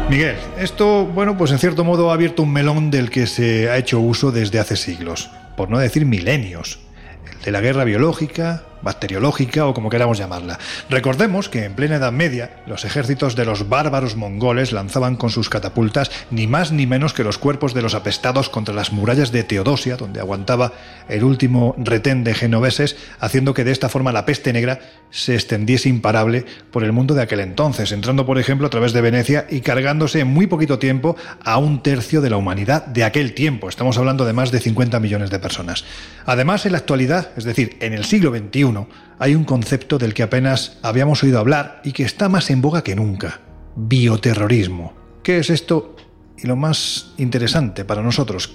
Miguel, esto, bueno, pues en cierto modo ha abierto un melón del que se ha hecho uso desde hace siglos, por no decir milenios, el de la guerra biológica, bacteriológica o como queramos llamarla. Recordemos que en plena Edad Media los ejércitos de los bárbaros mongoles lanzaban con sus catapultas ni más ni menos que los cuerpos de los apestados contra las murallas de Teodosia, donde aguantaba el último retén de genoveses, haciendo que de esta forma la peste negra se extendiese imparable por el mundo de aquel entonces, entrando por ejemplo a través de Venecia y cargándose en muy poquito tiempo a un tercio de la humanidad de aquel tiempo. Estamos hablando de más de 50 millones de personas. Además, en la actualidad, es decir, en el siglo XXI, hay un concepto del que apenas habíamos oído hablar y que está más en boga que nunca. Bioterrorismo. ¿Qué es esto? Y lo más interesante para nosotros,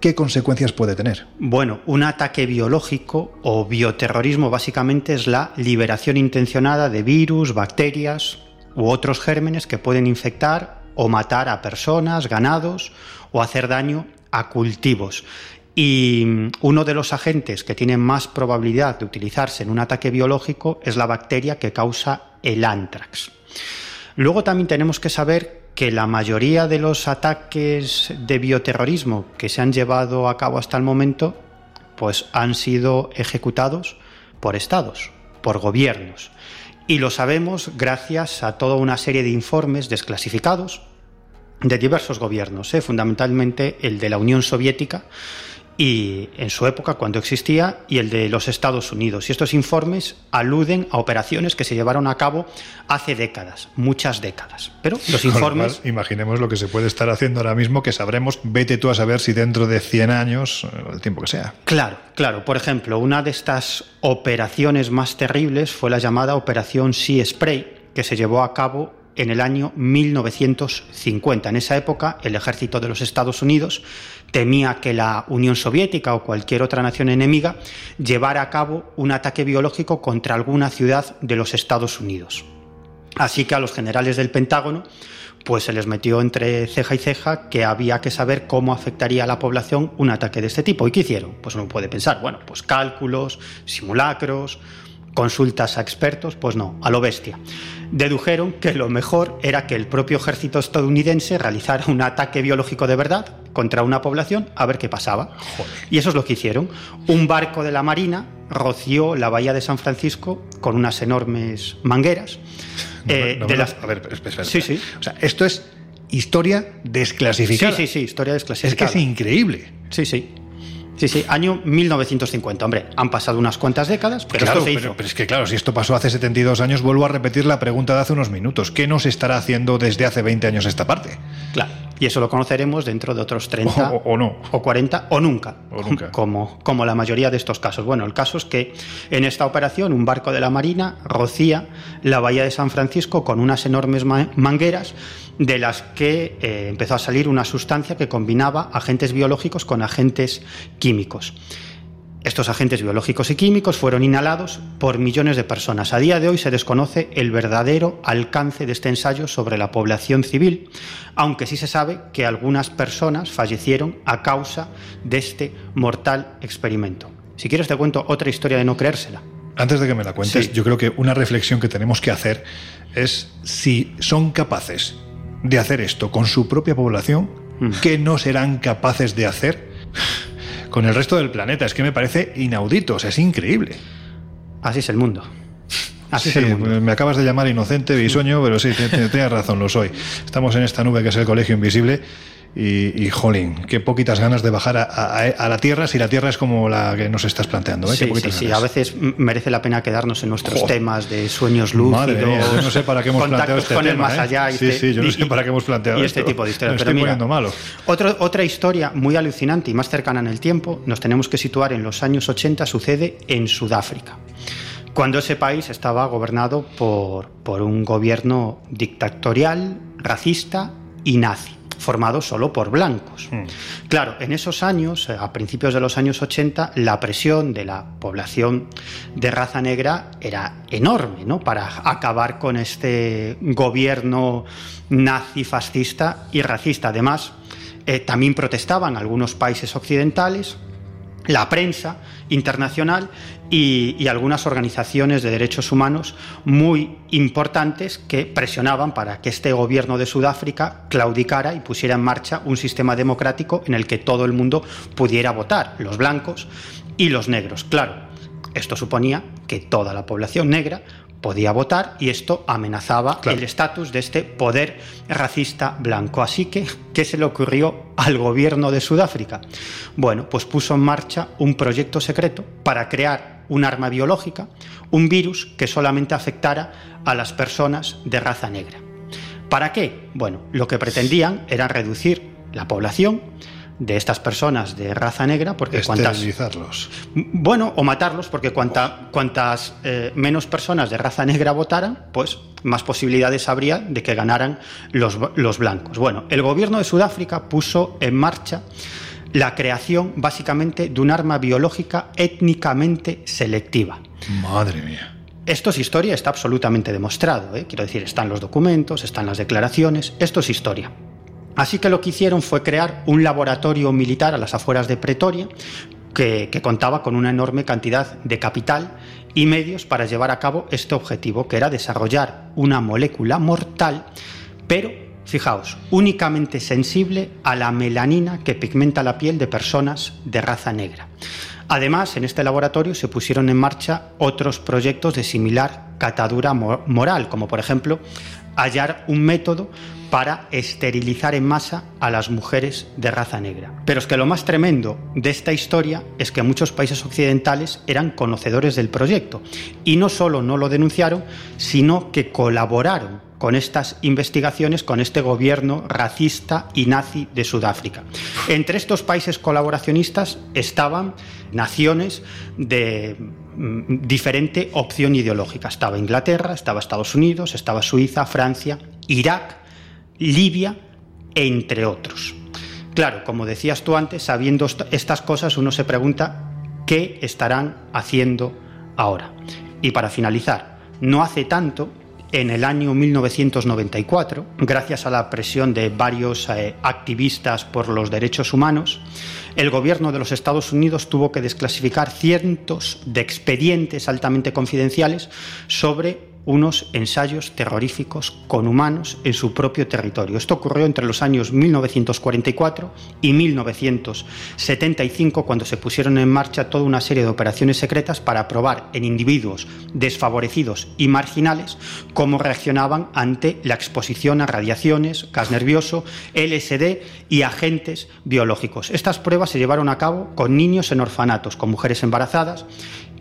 ¿qué consecuencias puede tener? Bueno, un ataque biológico o bioterrorismo básicamente es la liberación intencionada de virus, bacterias u otros gérmenes que pueden infectar o matar a personas, ganados o hacer daño a cultivos. Y uno de los agentes que tiene más probabilidad de utilizarse en un ataque biológico es la bacteria que causa el antrax. Luego también tenemos que saber que la mayoría de los ataques de bioterrorismo que se han llevado a cabo hasta el momento pues han sido ejecutados por estados, por gobiernos. Y lo sabemos gracias a toda una serie de informes desclasificados de diversos gobiernos, ¿eh? fundamentalmente el de la Unión Soviética, y en su época cuando existía y el de los Estados Unidos. Y estos informes aluden a operaciones que se llevaron a cabo hace décadas, muchas décadas. Pero los informes... imaginemos lo que se puede estar haciendo ahora mismo, que sabremos, vete tú a saber si dentro de 100 años, el tiempo que sea. Claro, claro. Por ejemplo, una de estas operaciones más terribles fue la llamada Operación Sea Spray, que se llevó a cabo en el año 1950. En esa época, el ejército de los Estados Unidos temía que la Unión Soviética o cualquier otra nación enemiga llevara a cabo un ataque biológico contra alguna ciudad de los Estados Unidos. Así que a los generales del Pentágono pues se les metió entre ceja y ceja que había que saber cómo afectaría a la población un ataque de este tipo. ¿Y qué hicieron? Pues uno puede pensar, bueno, pues cálculos, simulacros, consultas a expertos, pues no, a lo bestia. Dedujeron que lo mejor era que el propio ejército estadounidense realizara un ataque biológico de verdad contra una población a ver qué pasaba. Y eso es lo que hicieron. Un barco de la Marina roció la bahía de San Francisco con unas enormes mangueras. Eh, de las... A ver, espera, Sí, sí. O sea, esto es historia desclasificada. Sí, sí, sí, historia desclasificada. Es que es increíble. Sí, sí. Sí, sí, año 1950. Hombre, han pasado unas cuantas décadas, pero claro, esto se pero, hizo. pero es que claro, si esto pasó hace 72 años, vuelvo a repetir la pregunta de hace unos minutos. ¿Qué nos estará haciendo desde hace 20 años esta parte? Claro, y eso lo conoceremos dentro de otros 30 O, o no. o 40 o nunca, O nunca. Como, como la mayoría de estos casos. Bueno, el caso es que en esta operación un barco de la Marina rocía la bahía de San Francisco con unas enormes ma- mangueras de las que eh, empezó a salir una sustancia que combinaba agentes biológicos con agentes químicos. Estos agentes biológicos y químicos fueron inhalados por millones de personas. A día de hoy se desconoce el verdadero alcance de este ensayo sobre la población civil, aunque sí se sabe que algunas personas fallecieron a causa de este mortal experimento. Si quieres te cuento otra historia de no creérsela. Antes de que me la cuentes, Sí. yo creo que una reflexión que tenemos que hacer es si son capaces de hacer esto con su propia población, Mm. ¿qué no serán capaces de hacer con el resto del planeta? Es que me parece inaudito, o sea, es increíble. Así es el mundo. Así Sí, es el mundo. me acabas de llamar inocente, bisueño, pero sí, tienes razón, lo soy. Estamos en esta nube que es el Colegio Invisible y, y jolín, qué poquitas ganas de bajar a, a- a la Tierra si la Tierra es como la que nos estás planteando. ¿eh? Sí, sí, a veces merece la pena quedarnos en nuestros temas de sueños lúcidos, Madre mía, yo no sé para qué hemos planteado contactos este con el más ¿eh? allá. y Sí, ce- sí, yo no y- sé para qué hemos planteado y este esto. tipo de historias. Me Pero estoy mira, poniendo malo. otro- otra historia muy alucinante y más cercana en el tiempo, nos tenemos que situar en los años 80, sucede en Sudáfrica, cuando ese país estaba gobernado por, por un gobierno dictatorial, racista y nazi formado solo por blancos. Hmm. Claro, en esos años, eh, a principios de los años 80, la presión de la población de raza negra era enorme, ¿no? Para acabar con este gobierno nazi, fascista y racista. Además, eh, también protestaban algunos países occidentales, la prensa internacional y, algunas organizaciones de derechos humanos muy importantes que presionaban para que este gobierno de Sudáfrica claudicara y pusiera en marcha un sistema democrático en el que todo el mundo pudiera votar, los blancos y los negros. Claro, esto suponía que toda la población negra podía votar y esto amenazaba el estatus de este poder racista blanco. Así que, ¿qué se le ocurrió al gobierno de Sudáfrica? Bueno, pues puso en marcha un proyecto secreto para crear un arma biológica, un virus que solamente afectara a las personas de raza negra. ¿Para qué? Bueno, lo que pretendían era reducir la población de estas personas de raza negra, porque cuantas bueno, o matarlos, porque cuanta, cuantas eh, menos personas de raza negra votaran, pues más posibilidades habría de que ganaran los, los blancos. Bueno, el gobierno de Sudáfrica puso en marcha la creación básicamente de un arma biológica étnicamente selectiva. Madre mía. Esto es historia, está absolutamente demostrado. ¿eh? Quiero decir, están los documentos, están las declaraciones, esto es historia. Así que lo que hicieron fue crear un laboratorio militar a las afueras de Pretoria que, contaba con una enorme cantidad de capital y medios para llevar a cabo este objetivo, que era desarrollar una molécula mortal, pero, fijaos, únicamente sensible a la melanina que pigmenta la piel de personas de raza negra. Además, en este laboratorio se pusieron en marcha otros proyectos de similar catadura mo- moral, como por ejemplo hallar un método para esterilizar en masa a las mujeres de raza negra. Pero es que lo más tremendo de esta historia es que muchos países occidentales eran conocedores del proyecto y no solo no lo denunciaron, sino que colaboraron con estas investigaciones con este gobierno racista y nazi de Sudáfrica. Entre estos países colaboracionistas estaban naciones de mm, diferente opción ideológica. Estaba Inglaterra, estaba Estados Unidos, estaba Suiza, Francia, Irak, Libia, entre otros. Claro, como decías tú antes, sabiendo est- estas cosas uno se pregunta qué estarán haciendo ahora. Y para finalizar, no hace tanto, en el año 1994, gracias a la presión de varios eh, activistas por los derechos humanos, el gobierno de los Estados Unidos tuvo que desclasificar cientos de expedientes altamente confidenciales sobre unos ensayos terroríficos con humanos en su propio territorio. Esto ocurrió entre los años 1944 y 1975, cuando se pusieron en marcha toda una serie de operaciones secretas para probar en individuos desfavorecidos y marginales cómo reaccionaban ante la exposición a radiaciones, gas nervioso, LSD y agentes biológicos. Estas pruebas se llevaron a cabo con niños en orfanatos, con mujeres embarazadas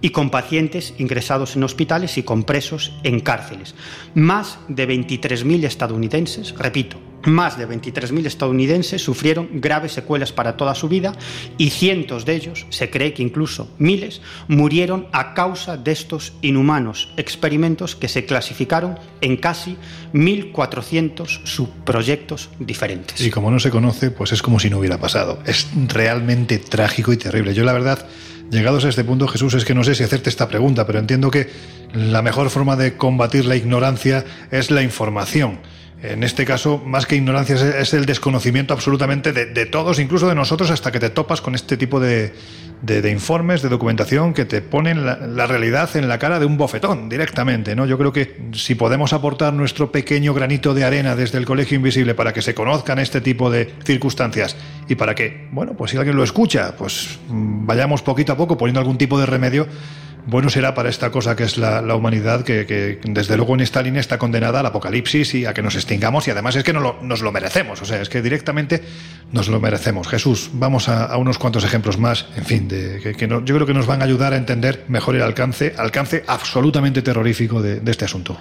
y con pacientes ingresados en hospitales y con presos en cárceles. Más de 23.000 estadounidenses, repito, más de 23.000 estadounidenses sufrieron graves secuelas para toda su vida y cientos de ellos, se cree que incluso miles, murieron a causa de estos inhumanos experimentos que se clasificaron en casi 1.400 subproyectos diferentes. Y como no se conoce, pues es como si no hubiera pasado. Es realmente trágico y terrible. Yo la verdad Llegados a este punto, Jesús, es que no sé si hacerte esta pregunta, pero entiendo que la mejor forma de combatir la ignorancia es la información. En este caso, más que ignorancia, es el desconocimiento absolutamente de, todos, incluso de nosotros, hasta que te topas con este tipo de, informes, de documentación que te ponen la, realidad en la cara de un bofetón directamente. ¿no? Yo creo que si podemos aportar nuestro pequeño granito de arena desde el Colegio Invisible para que se conozcan este tipo de circunstancias y para que, bueno, pues si alguien lo escucha, pues vayamos poquito a poco poniendo algún tipo de remedio bueno será para esta cosa que es la, humanidad, que, desde luego en esta línea está condenada al apocalipsis y a que nos extingamos y además es que no nos lo merecemos, o sea, es que directamente nos lo merecemos. Jesús, vamos a, unos cuantos ejemplos más, en fin, de, que, yo creo que nos van a ayudar a entender mejor el alcance, alcance absolutamente terrorífico de, este asunto.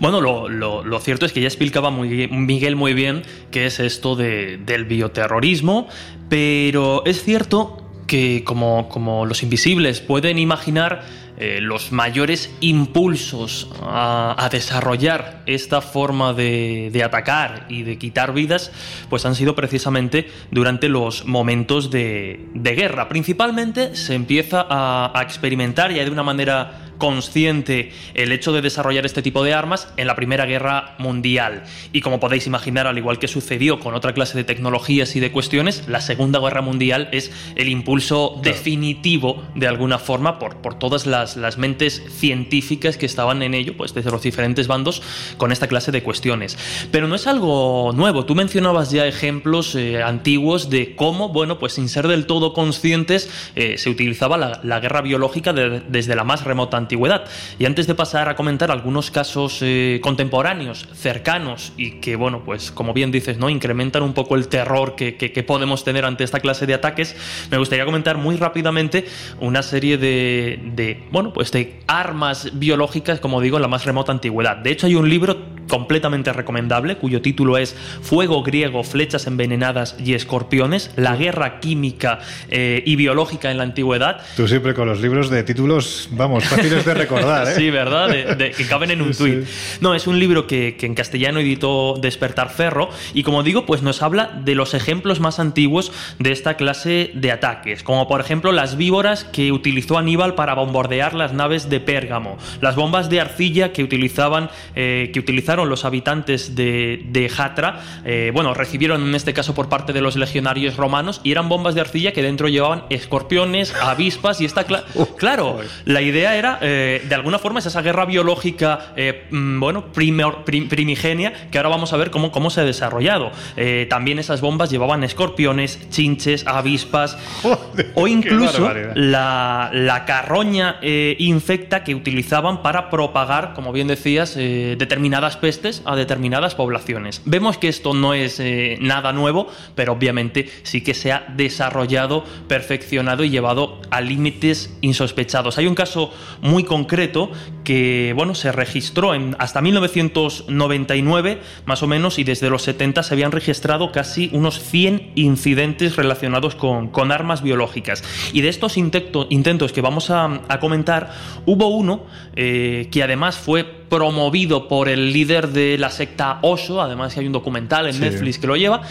Bueno, lo, cierto es que ya explicaba Miguel muy bien qué es esto del bioterrorismo, pero es cierto que como, como los invisibles pueden imaginar eh, los mayores impulsos a, desarrollar esta forma de, atacar y de quitar vidas, pues han sido precisamente durante los momentos de, guerra. Principalmente se empieza a, a experimentar ya de una manera consciente el hecho de desarrollar este tipo de armas en la Primera Guerra Mundial. Y como podéis imaginar, al igual que sucedió con otra clase de tecnologías y de cuestiones, la Segunda Guerra Mundial es el impulso definitivo, de alguna forma, por, por todas las, las, mentes científicas que estaban en ello, pues desde los diferentes bandos, con esta clase de cuestiones. Pero no es algo nuevo. Tú mencionabas ya ejemplos eh, antiguos de cómo, bueno, pues sin ser del todo conscientes, eh, se utilizaba la, guerra biológica desde la más remota antigüedad y antes de pasar a comentar algunos casos eh, contemporáneos, cercanos y que, bueno, pues como bien dices, ¿no? Incrementan un poco el terror que, podemos tener ante esta clase de ataques, me gustaría comentar muy rápidamente una serie de, de, bueno, pues de armas biológicas, como digo, en la más remota antigüedad. De hecho, hay un libro completamente recomendable cuyo título es Fuego griego, flechas envenenadas y escorpiones, la guerra química eh, y biológica en la antigüedad. Tú siempre con los libros de títulos, vamos, de recordar, ¿eh? sí, ¿verdad? De, que caben en un tuit. No, es un libro que, en castellano editó Despertar Ferro y como digo, pues nos habla de los ejemplos más antiguos de esta clase de ataques, como por ejemplo las víboras que utilizó Aníbal para bombardear las naves de Pérgamo, las bombas de arcilla que utilizaban, eh, que utilizaron los habitantes de, de Jatra, eh, bueno, recibieron en este caso por parte de los legionarios romanos y eran bombas de arcilla que dentro llevaban escorpiones, avispas y esta claro, la idea era eh, de alguna forma es esa guerra biológica, eh, mm, bueno, primigenia, que ahora vamos a ver cómo, cómo se ha desarrollado. Eh, también esas bombas llevaban escorpiones, chinches, avispas o incluso la, carroña infecta que utilizaban para propagar, como bien decías, determinadas pestes a determinadas poblaciones. Vemos que esto no es nada nuevo, pero obviamente sí que se ha desarrollado, perfeccionado y llevado a límites insospechados. Hay un caso muy concreto que bueno, se registró en, hasta 1999 más o menos y desde los 70 se habían registrado casi unos 100 incidentes relacionados con, con armas biológicas. Y de estos intentos que vamos a, comentar, hubo uno eh, que además fue promovido por el líder de la secta Osho, además hay un documental en Netflix que lo lleva,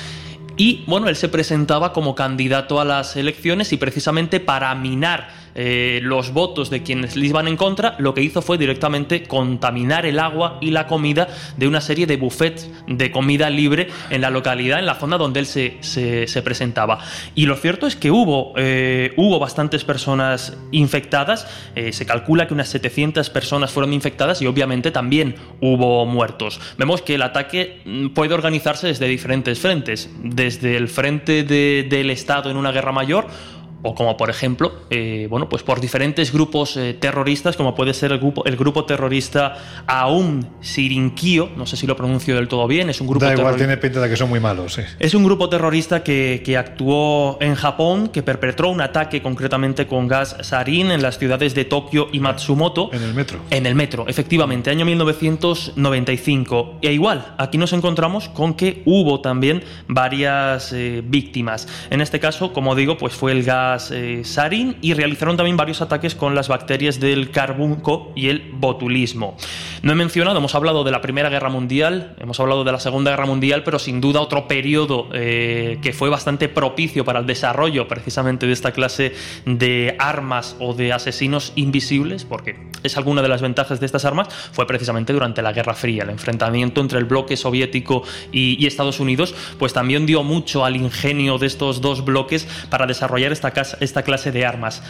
y bueno, él se presentaba como candidato a las elecciones y precisamente para minar eh, los votos de quienes le iban en contra, lo que hizo fue directamente contaminar el agua y la comida de una serie de buffets de comida libre en la localidad, en la zona donde él se, se, presentaba. Y lo cierto es que hubo, eh, hubo bastantes personas infectadas, eh, se calcula que unas 700 personas fueron infectadas y obviamente también hubo muertos. Vemos que el ataque mm, puede organizarse desde diferentes frentes, desde el frente del Estado en una guerra mayor, o como por ejemplo, eh, bueno, pues por diferentes grupos eh, terroristas, como puede ser el grupo, el grupo terrorista Aum Sirinkio, no sé si lo pronuncio del todo bien, es un grupo Da igual, tiene pinta de que son muy malos, sí. Es un grupo terrorista que, que, actuó en Japón, que perpetró un ataque concretamente con gas sarin en las ciudades de Tokio y Matsumoto. En el metro. En el metro, efectivamente, año 1995. E igual, aquí nos encontramos con que hubo también varias eh, víctimas. En este caso, como digo, pues fue el gas eh, sarin y realizaron también varios ataques con las bacterias del carbunco y el botulismo. No he mencionado, hemos hablado de la Primera Guerra Mundial, hemos hablado de la Segunda Guerra Mundial, pero sin duda otro periodo eh, que fue bastante propicio para el desarrollo precisamente de esta clase de armas o de asesinos invisibles, porque es alguna de las ventajas de estas armas, fue precisamente durante la Guerra Fría. El enfrentamiento entre el bloque soviético y, y Estados Unidos, pues también dio mucho al ingenio de estos dos bloques para desarrollar esta esta clase de armas.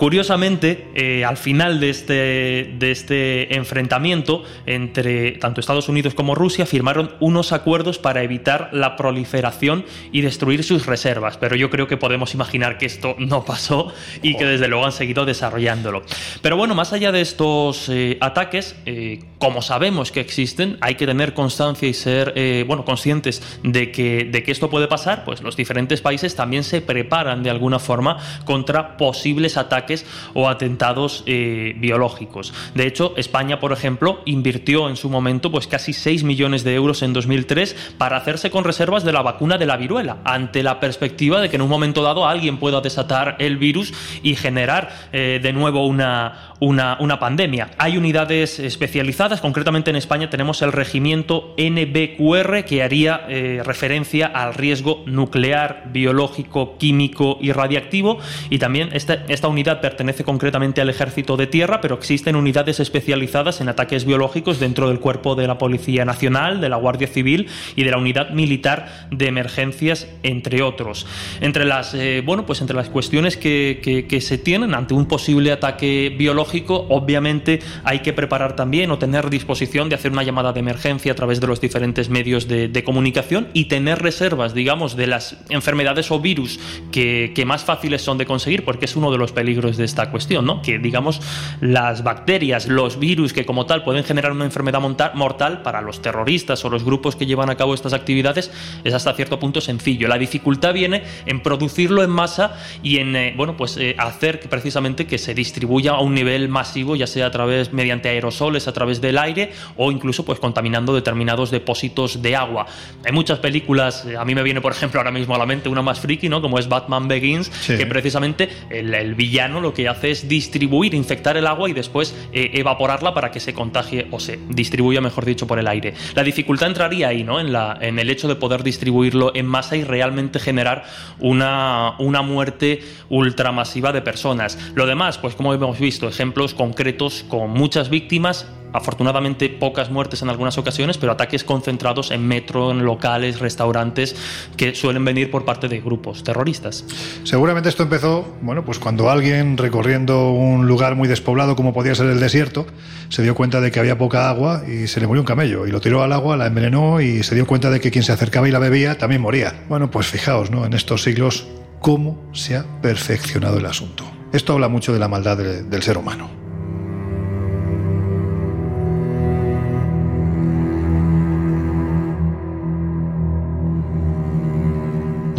Curiosamente, eh, al final de este, de este enfrentamiento entre tanto Estados Unidos como Rusia firmaron unos acuerdos para evitar la proliferación y destruir sus reservas, pero yo creo que podemos imaginar que esto no pasó y que desde luego han seguido desarrollándolo. Pero bueno, más allá de estos eh, ataques, eh, como sabemos que existen, hay que tener constancia y ser bueno, conscientes de que, de que esto puede pasar, pues los diferentes países también se preparan de alguna forma contra posibles ataques o atentados eh, biológicos. De hecho, España, por ejemplo, invirtió en su momento pues casi 6 millones de euros en 2003 para hacerse con reservas de la vacuna de la viruela, ante la perspectiva de que en un momento dado alguien pueda desatar el virus y generar eh, de nuevo una, una, pandemia. Hay unidades especializadas, concretamente en España tenemos el regimiento NBQR que haría eh, referencia al riesgo nuclear, biológico, químico y radiactivo y también esta, esta unidad pertenece concretamente al ejército de tierra, pero existen unidades especializadas en ataques biológicos dentro del cuerpo de la Policía Nacional, de la Guardia Civil y de la Unidad Militar de Emergencias, entre otros. Entre las, eh, bueno, pues entre las cuestiones que, que se tienen ante un posible ataque biológico, obviamente hay que preparar también o tener disposición de hacer una llamada de emergencia a través de los diferentes medios de, comunicación y tener reservas, digamos, de las enfermedades o virus que, más fáciles son de conseguir, porque es uno de los peligros de esta cuestión, ¿no? Que, digamos, las bacterias, los virus que como tal pueden generar una enfermedad mortal para los terroristas o los grupos que llevan a cabo estas actividades es hasta cierto punto sencillo. La dificultad viene en producirlo en masa y en, eh, bueno, pues eh, hacer que precisamente que se distribuya a un nivel masivo, ya sea a través mediante aerosoles, a través del aire o incluso pues contaminando determinados depósitos de agua. Hay muchas películas, eh, a mí me viene por ejemplo ahora mismo a la mente una más friki, ¿no? Como es Batman Begins, que precisamente el, villano lo que hace es distribuir, infectar el agua y después eh, evaporarla para que se contagie o se distribuya, mejor dicho, por el aire. La dificultad entraría ahí, ¿no? En, la, en el hecho de poder distribuirlo en masa y realmente generar una, una muerte ultramasiva de personas. Lo demás, pues como hemos visto, ejemplos concretos con muchas víctimas, afortunadamente pocas muertes en algunas ocasiones, pero ataques concentrados en metro, en locales, restaurantes, que suelen venir por parte de grupos terroristas. Seguramente esto empezó, bueno, pues cuando alguien recorriendo un lugar muy despoblado como podía ser el desierto, se dio cuenta de que había poca agua y se le murió un camello y lo tiró al agua, la envenenó y se dio cuenta de que quien se acercaba y la bebía también moría. Bueno, pues fijaos, ¿no? En estos siglos cómo se ha perfeccionado el asunto. Esto habla mucho de la maldad del ser humano.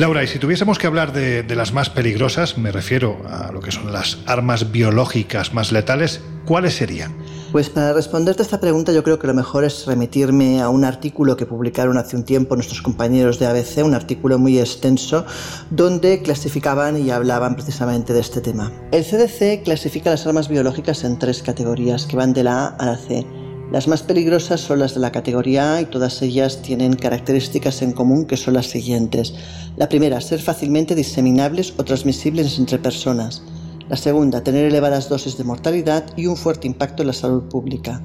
Laura, y si tuviésemos que hablar de, las más peligrosas, me refiero a lo que son las armas biológicas más letales, ¿cuáles serían? Pues para responderte a esta pregunta yo creo que lo mejor es remitirme a un artículo que publicaron hace un tiempo nuestros compañeros de ABC, un artículo muy extenso donde clasificaban y hablaban precisamente de este tema. El CDC clasifica las armas biológicas en tres categorías que van de la A a la C. Las más peligrosas son las de la categoría A y todas ellas tienen características en común que son las siguientes. La primera, ser fácilmente diseminables o transmisibles entre personas. La segunda, tener elevadas dosis de mortalidad y un fuerte impacto en la salud pública.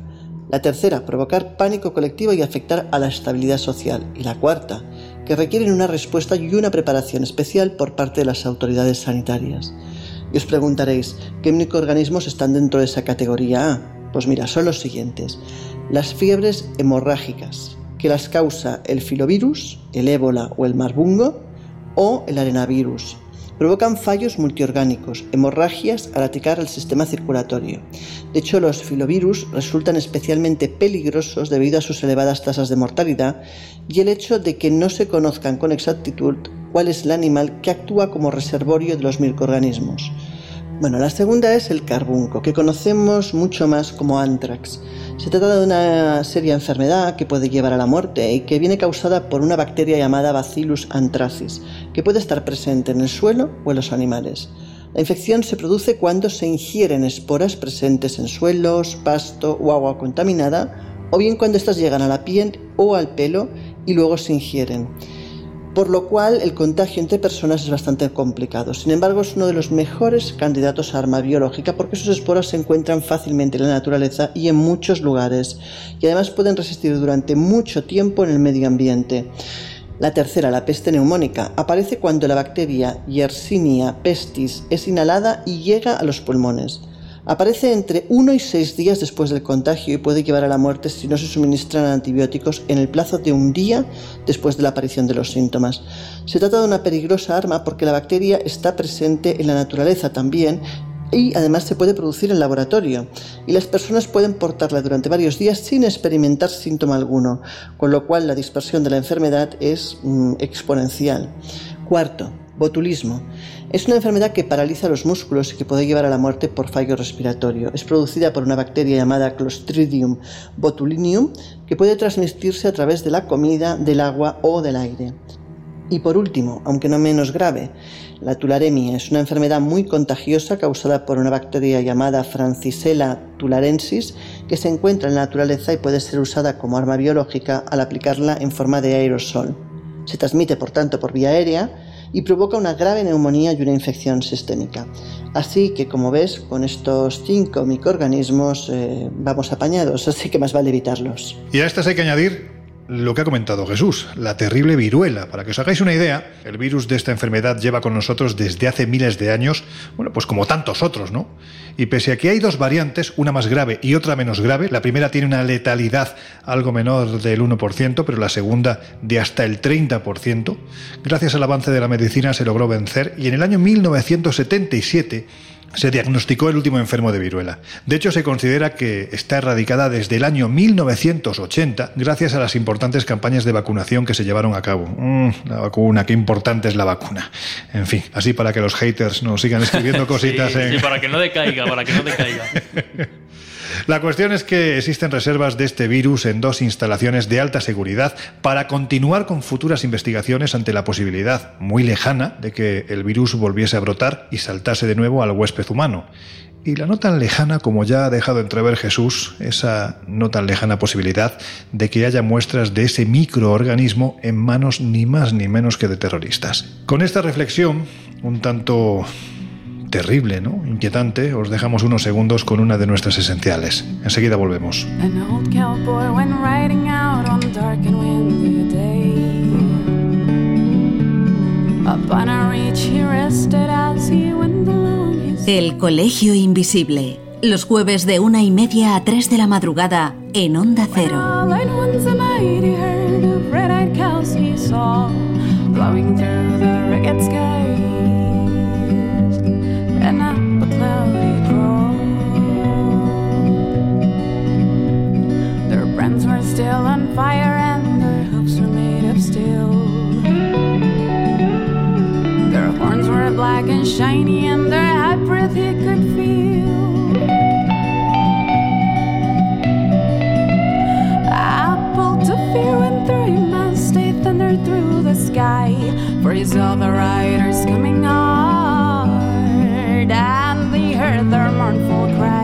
La tercera, provocar pánico colectivo y afectar a la estabilidad social. Y la cuarta, que requieren una respuesta y una preparación especial por parte de las autoridades sanitarias. Y os preguntaréis, ¿qué microorganismos están dentro de esa categoría A? Pues mira, son los siguientes. Las fiebres hemorrágicas, que las causa el filovirus, el ébola o el marbungo, o el arenavirus, provocan fallos multiorgánicos, hemorragias al atacar el sistema circulatorio. De hecho, los filovirus resultan especialmente peligrosos debido a sus elevadas tasas de mortalidad y el hecho de que no se conozcan con exactitud cuál es el animal que actúa como reservorio de los microorganismos. Bueno, la segunda es el carbunco, que conocemos mucho más como anthrax. Se trata de una seria enfermedad que puede llevar a la muerte y que viene causada por una bacteria llamada Bacillus anthracis, que puede estar presente en el suelo o en los animales. La infección se produce cuando se ingieren esporas presentes en suelos, pasto o agua contaminada, o bien cuando estas llegan a la piel o al pelo y luego se ingieren por lo cual el contagio entre personas es bastante complicado. Sin embargo, es uno de los mejores candidatos a arma biológica porque sus esporas se encuentran fácilmente en la naturaleza y en muchos lugares, y además pueden resistir durante mucho tiempo en el medio ambiente. La tercera, la peste neumónica, aparece cuando la bacteria Yersinia pestis es inhalada y llega a los pulmones. Aparece entre 1 y 6 días después del contagio y puede llevar a la muerte si no se suministran antibióticos en el plazo de un día después de la aparición de los síntomas. Se trata de una peligrosa arma porque la bacteria está presente en la naturaleza también y además se puede producir en laboratorio y las personas pueden portarla durante varios días sin experimentar síntoma alguno, con lo cual la dispersión de la enfermedad es mm, exponencial. Cuarto, botulismo. Es una enfermedad que paraliza los músculos y que puede llevar a la muerte por fallo respiratorio. Es producida por una bacteria llamada Clostridium botulinum que puede transmitirse a través de la comida, del agua o del aire. Y por último, aunque no menos grave, la tularemia es una enfermedad muy contagiosa causada por una bacteria llamada Francisella tularensis que se encuentra en la naturaleza y puede ser usada como arma biológica al aplicarla en forma de aerosol. Se transmite, por tanto, por vía aérea y provoca una grave neumonía y una infección sistémica. Así que, como ves, con estos cinco microorganismos eh, vamos apañados, así que más vale evitarlos. Y a estas hay que añadir lo que ha comentado Jesús, la terrible viruela. Para que os hagáis una idea, el virus de esta enfermedad lleva con nosotros desde hace miles de años, bueno, pues como tantos otros, ¿no? Y pese a que hay dos variantes, una más grave y otra menos grave, la primera tiene una letalidad algo menor del 1%, pero la segunda de hasta el 30%, gracias al avance de la medicina se logró vencer y en el año 1977 se diagnosticó el último enfermo de viruela. De hecho, se considera que está erradicada desde el año 1980 gracias a las importantes campañas de vacunación que se llevaron a cabo. Mm, la vacuna, qué importante es la vacuna. En fin, así para que los haters nos sigan escribiendo cositas. sí, sí, para que no decaiga, para que no decaiga. La cuestión es que existen reservas de este virus en dos instalaciones de alta seguridad para continuar con futuras investigaciones ante la posibilidad muy lejana de que el virus volviese a brotar y saltase de nuevo al huésped humano. Y la no tan lejana, como ya ha dejado entrever Jesús, esa no tan lejana posibilidad de que haya muestras de ese microorganismo en manos ni más ni menos que de terroristas. Con esta reflexión, un tanto terrible, ¿no? Inquietante, os dejamos unos segundos con una de nuestras esenciales. Enseguida volvemos. El Colegio Invisible. Los jueves de una y media a tres de la madrugada en Onda Cero. still on fire and their hooves were made of steel. Their horns were black and shiny and their hot breath he could feel. Pulled to fear when through him as they thundered through the sky. For he saw the riders coming hard and they heard their mournful cry.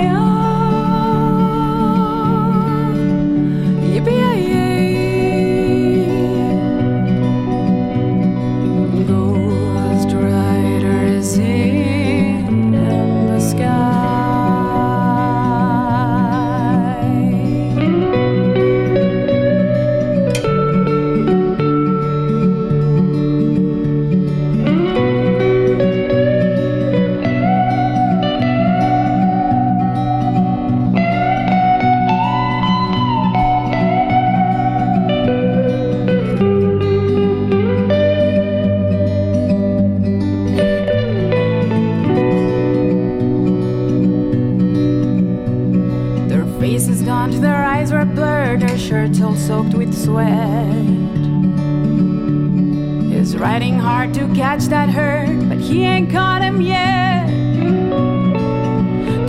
stunned, riding hard to catch that herd, but he ain't caught him yet.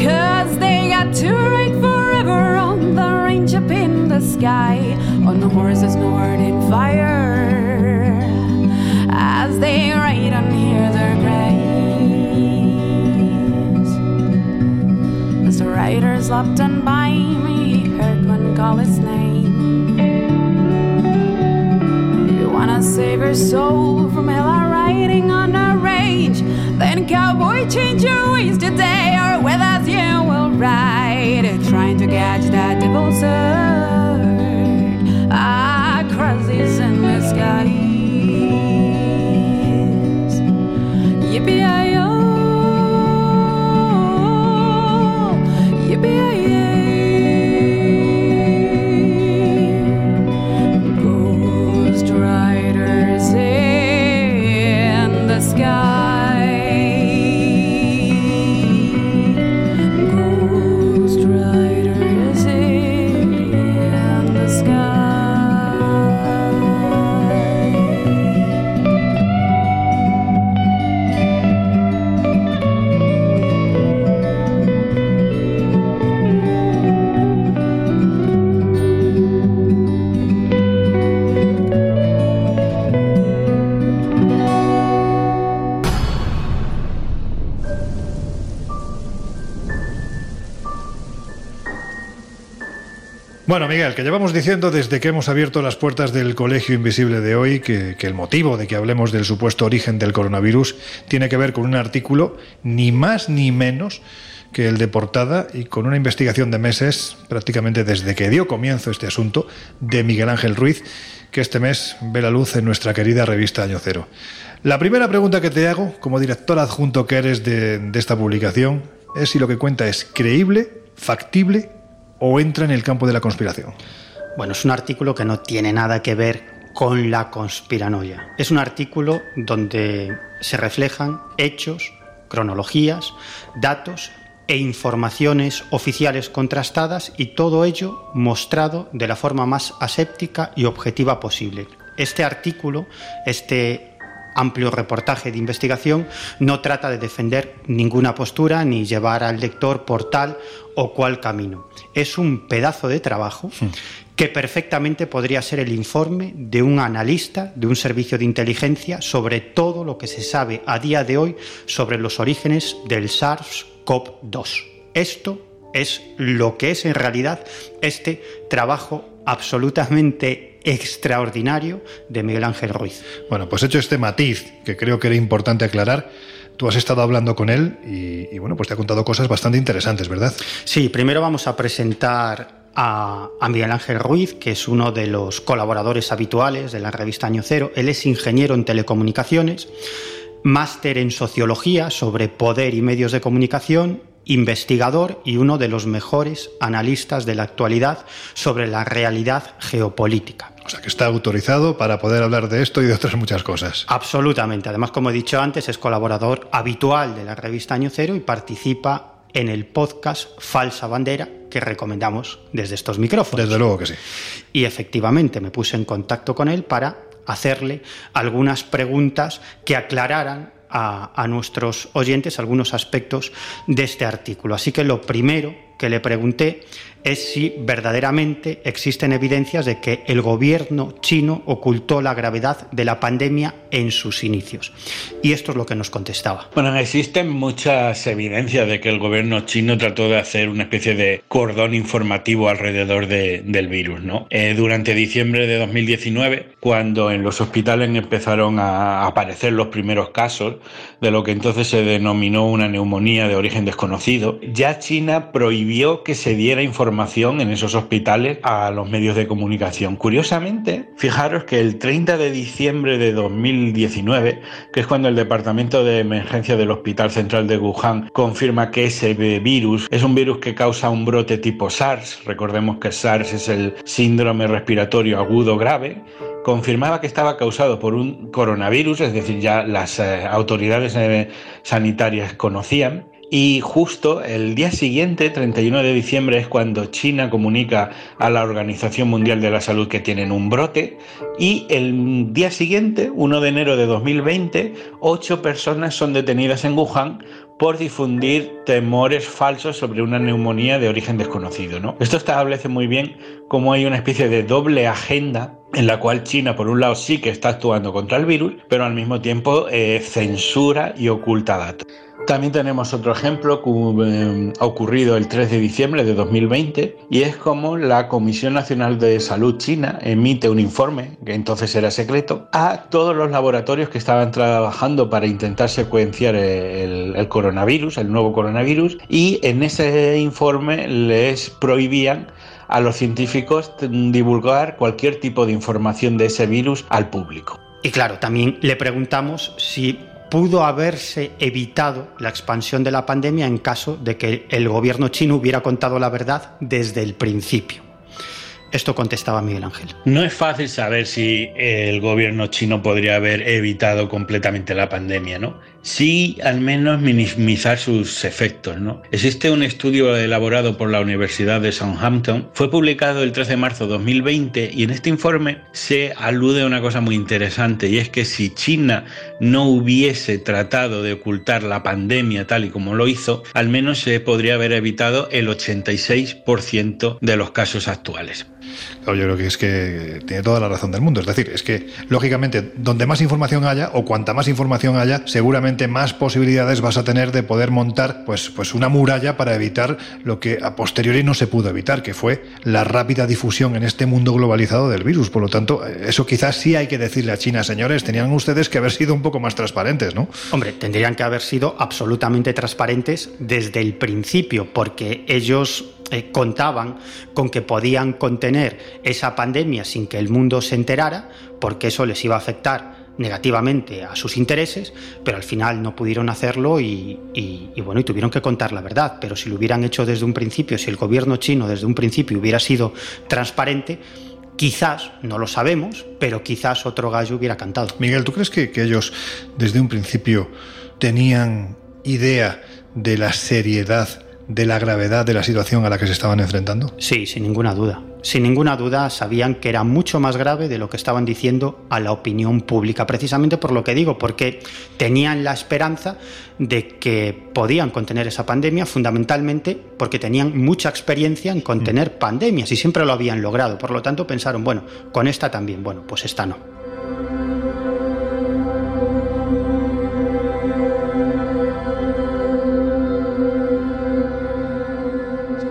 Cause they got to ride forever on the range up in the sky, on the horses north in fire. As they ride and hear their grace. As the riders leapt on by me, he heard one call his name. You wanna save your soul hell riding on a range? Then cowboy, change your ways. Today, or with us you will ride, trying to catch that devil's Bueno, Miguel, que llevamos diciendo desde que hemos abierto las puertas del Colegio Invisible de hoy que, que el motivo de que hablemos del supuesto origen del coronavirus tiene que ver con un artículo ni más ni menos que el de portada y con una investigación de meses, prácticamente desde que dio comienzo este asunto, de Miguel Ángel Ruiz, que este mes ve la luz en nuestra querida revista Año Cero. La primera pregunta que te hago, como director adjunto que eres de, de esta publicación, es si lo que cuenta es creíble, factible o entra en el campo de la conspiración. Bueno, es un artículo que no tiene nada que ver con la conspiranoia. Es un artículo donde se reflejan hechos, cronologías, datos e informaciones oficiales contrastadas y todo ello mostrado de la forma más aséptica y objetiva posible. Este artículo, este amplio reportaje de investigación no trata de defender ninguna postura ni llevar al lector por tal o cual camino. Es un pedazo de trabajo que perfectamente podría ser el informe de un analista de un servicio de inteligencia sobre todo lo que se sabe a día de hoy sobre los orígenes del SARS-CoV-2. Esto es lo que es en realidad este trabajo absolutamente extraordinario de Miguel Ángel Ruiz. Bueno, pues hecho este matiz que creo que era importante aclarar, tú has estado hablando con él y, y, bueno, pues te ha contado cosas bastante interesantes, ¿verdad? Sí, primero vamos a presentar a, a, Miguel Ángel Ruiz, que es uno de los colaboradores habituales de la revista Año Cero. Él es ingeniero en telecomunicaciones, máster en sociología sobre poder y medios de comunicación investigador y uno de los mejores analistas de la actualidad sobre la realidad geopolítica. O sea que está autorizado para poder hablar de esto y de otras muchas cosas. Absolutamente. Además, como he dicho antes, es colaborador habitual de la revista Año Cero y participa en el podcast Falsa Bandera que recomendamos desde estos micrófonos. Desde luego que sí. Y efectivamente me puse en contacto con él para hacerle algunas preguntas que aclararan a, nuestros oyentes algunos aspectos de este artículo. Así que lo primero que le pregunté es si verdaderamente existen evidencias de que el gobierno chino ocultó la gravedad de la pandemia en sus inicios. Y esto es lo que nos contestaba. Bueno, existen muchas evidencias de que el gobierno chino trató de hacer una especie de cordón informativo alrededor de, del virus. ¿no? Eh, durante diciembre de 2019, cuando en los hospitales empezaron a aparecer los primeros casos de lo que entonces se denominó una neumonía de origen desconocido, ya China prohibió que se diera información en esos hospitales a los medios de comunicación. Curiosamente, fijaros que el 30 de diciembre de 2019, que es cuando el Departamento de Emergencia del Hospital Central de Wuhan confirma que ese virus es un virus que causa un brote tipo SARS, recordemos que SARS es el síndrome respiratorio agudo grave, confirmaba que estaba causado por un coronavirus, es decir, ya las eh, autoridades eh, sanitarias conocían, Y justo el día siguiente, 31 de diciembre, es cuando China comunica a la Organización Mundial de la Salud que tienen un brote. Y el día siguiente, 1 de enero de 2020, ocho personas son detenidas en Wuhan por difundir temores falsos sobre una neumonía de origen desconocido. ¿no? Esto establece muy bien cómo hay una especie de doble agenda en la cual China, por un lado, sí que está actuando contra el virus, pero al mismo tiempo eh, censura y oculta datos. También tenemos otro ejemplo eh, ha ocurrido el 3 de diciembre de 2020 y es como la Comisión Nacional de Salud China emite un informe, que entonces era secreto, a todos los laboratorios que estaban trabajando para intentar secuenciar el, el coronavirus, el nuevo coronavirus, y en ese informe les prohibían a los científicos divulgar cualquier tipo de información de ese virus al público. Y claro, también le preguntamos si pudo haberse evitado la expansión de la pandemia en caso de que el gobierno chino hubiera contado la verdad desde el principio. Esto contestaba Miguel Ángel. No es fácil saber si el gobierno chino podría haber evitado completamente la pandemia, ¿no? Sí, al menos minimizar sus efectos, ¿no? Existe un estudio elaborado por la Universidad de Southampton, fue publicado el 13 de marzo de 2020 y en este informe se alude a una cosa muy interesante y es que si China no hubiese tratado de ocultar la pandemia tal y como lo hizo, al menos se podría haber evitado el 86% de los casos actuales. Yo creo que es que tiene toda la razón del mundo. Es decir, es que lógicamente donde más información haya o cuanta más información haya, seguramente más posibilidades vas a tener de poder montar pues, pues una muralla para evitar lo que a posteriori no se pudo evitar, que fue la rápida difusión en este mundo globalizado del virus. Por lo tanto, eso quizás sí hay que decirle a China, señores, tenían ustedes que haber sido un poco más transparentes, ¿no? Hombre, tendrían que haber sido absolutamente transparentes desde el principio, porque ellos eh, contaban con que podían contener esa pandemia sin que el mundo se enterara, porque eso les iba a afectar negativamente a sus intereses, pero al final no pudieron hacerlo y, bueno, y tuvieron que contar la verdad. Pero si lo hubieran hecho desde un principio, si el gobierno chino desde un principio hubiera sido transparente, quizás, no lo sabemos, pero quizás otro gallo hubiera cantado. Miguel, ¿tú crees que ellos desde un principio tenían idea de la seriedad de la gravedad de la situación a la que se estaban enfrentando? Sí, sin ninguna duda. Sin ninguna duda sabían que era mucho más grave de lo que estaban diciendo a la opinión pública, precisamente por lo que digo, porque tenían la esperanza de que podían contener esa pandemia, fundamentalmente porque tenían mucha experiencia en contener pandemias y siempre lo habían logrado. Por lo tanto, pensaron, bueno, con esta también, bueno, pues esta no.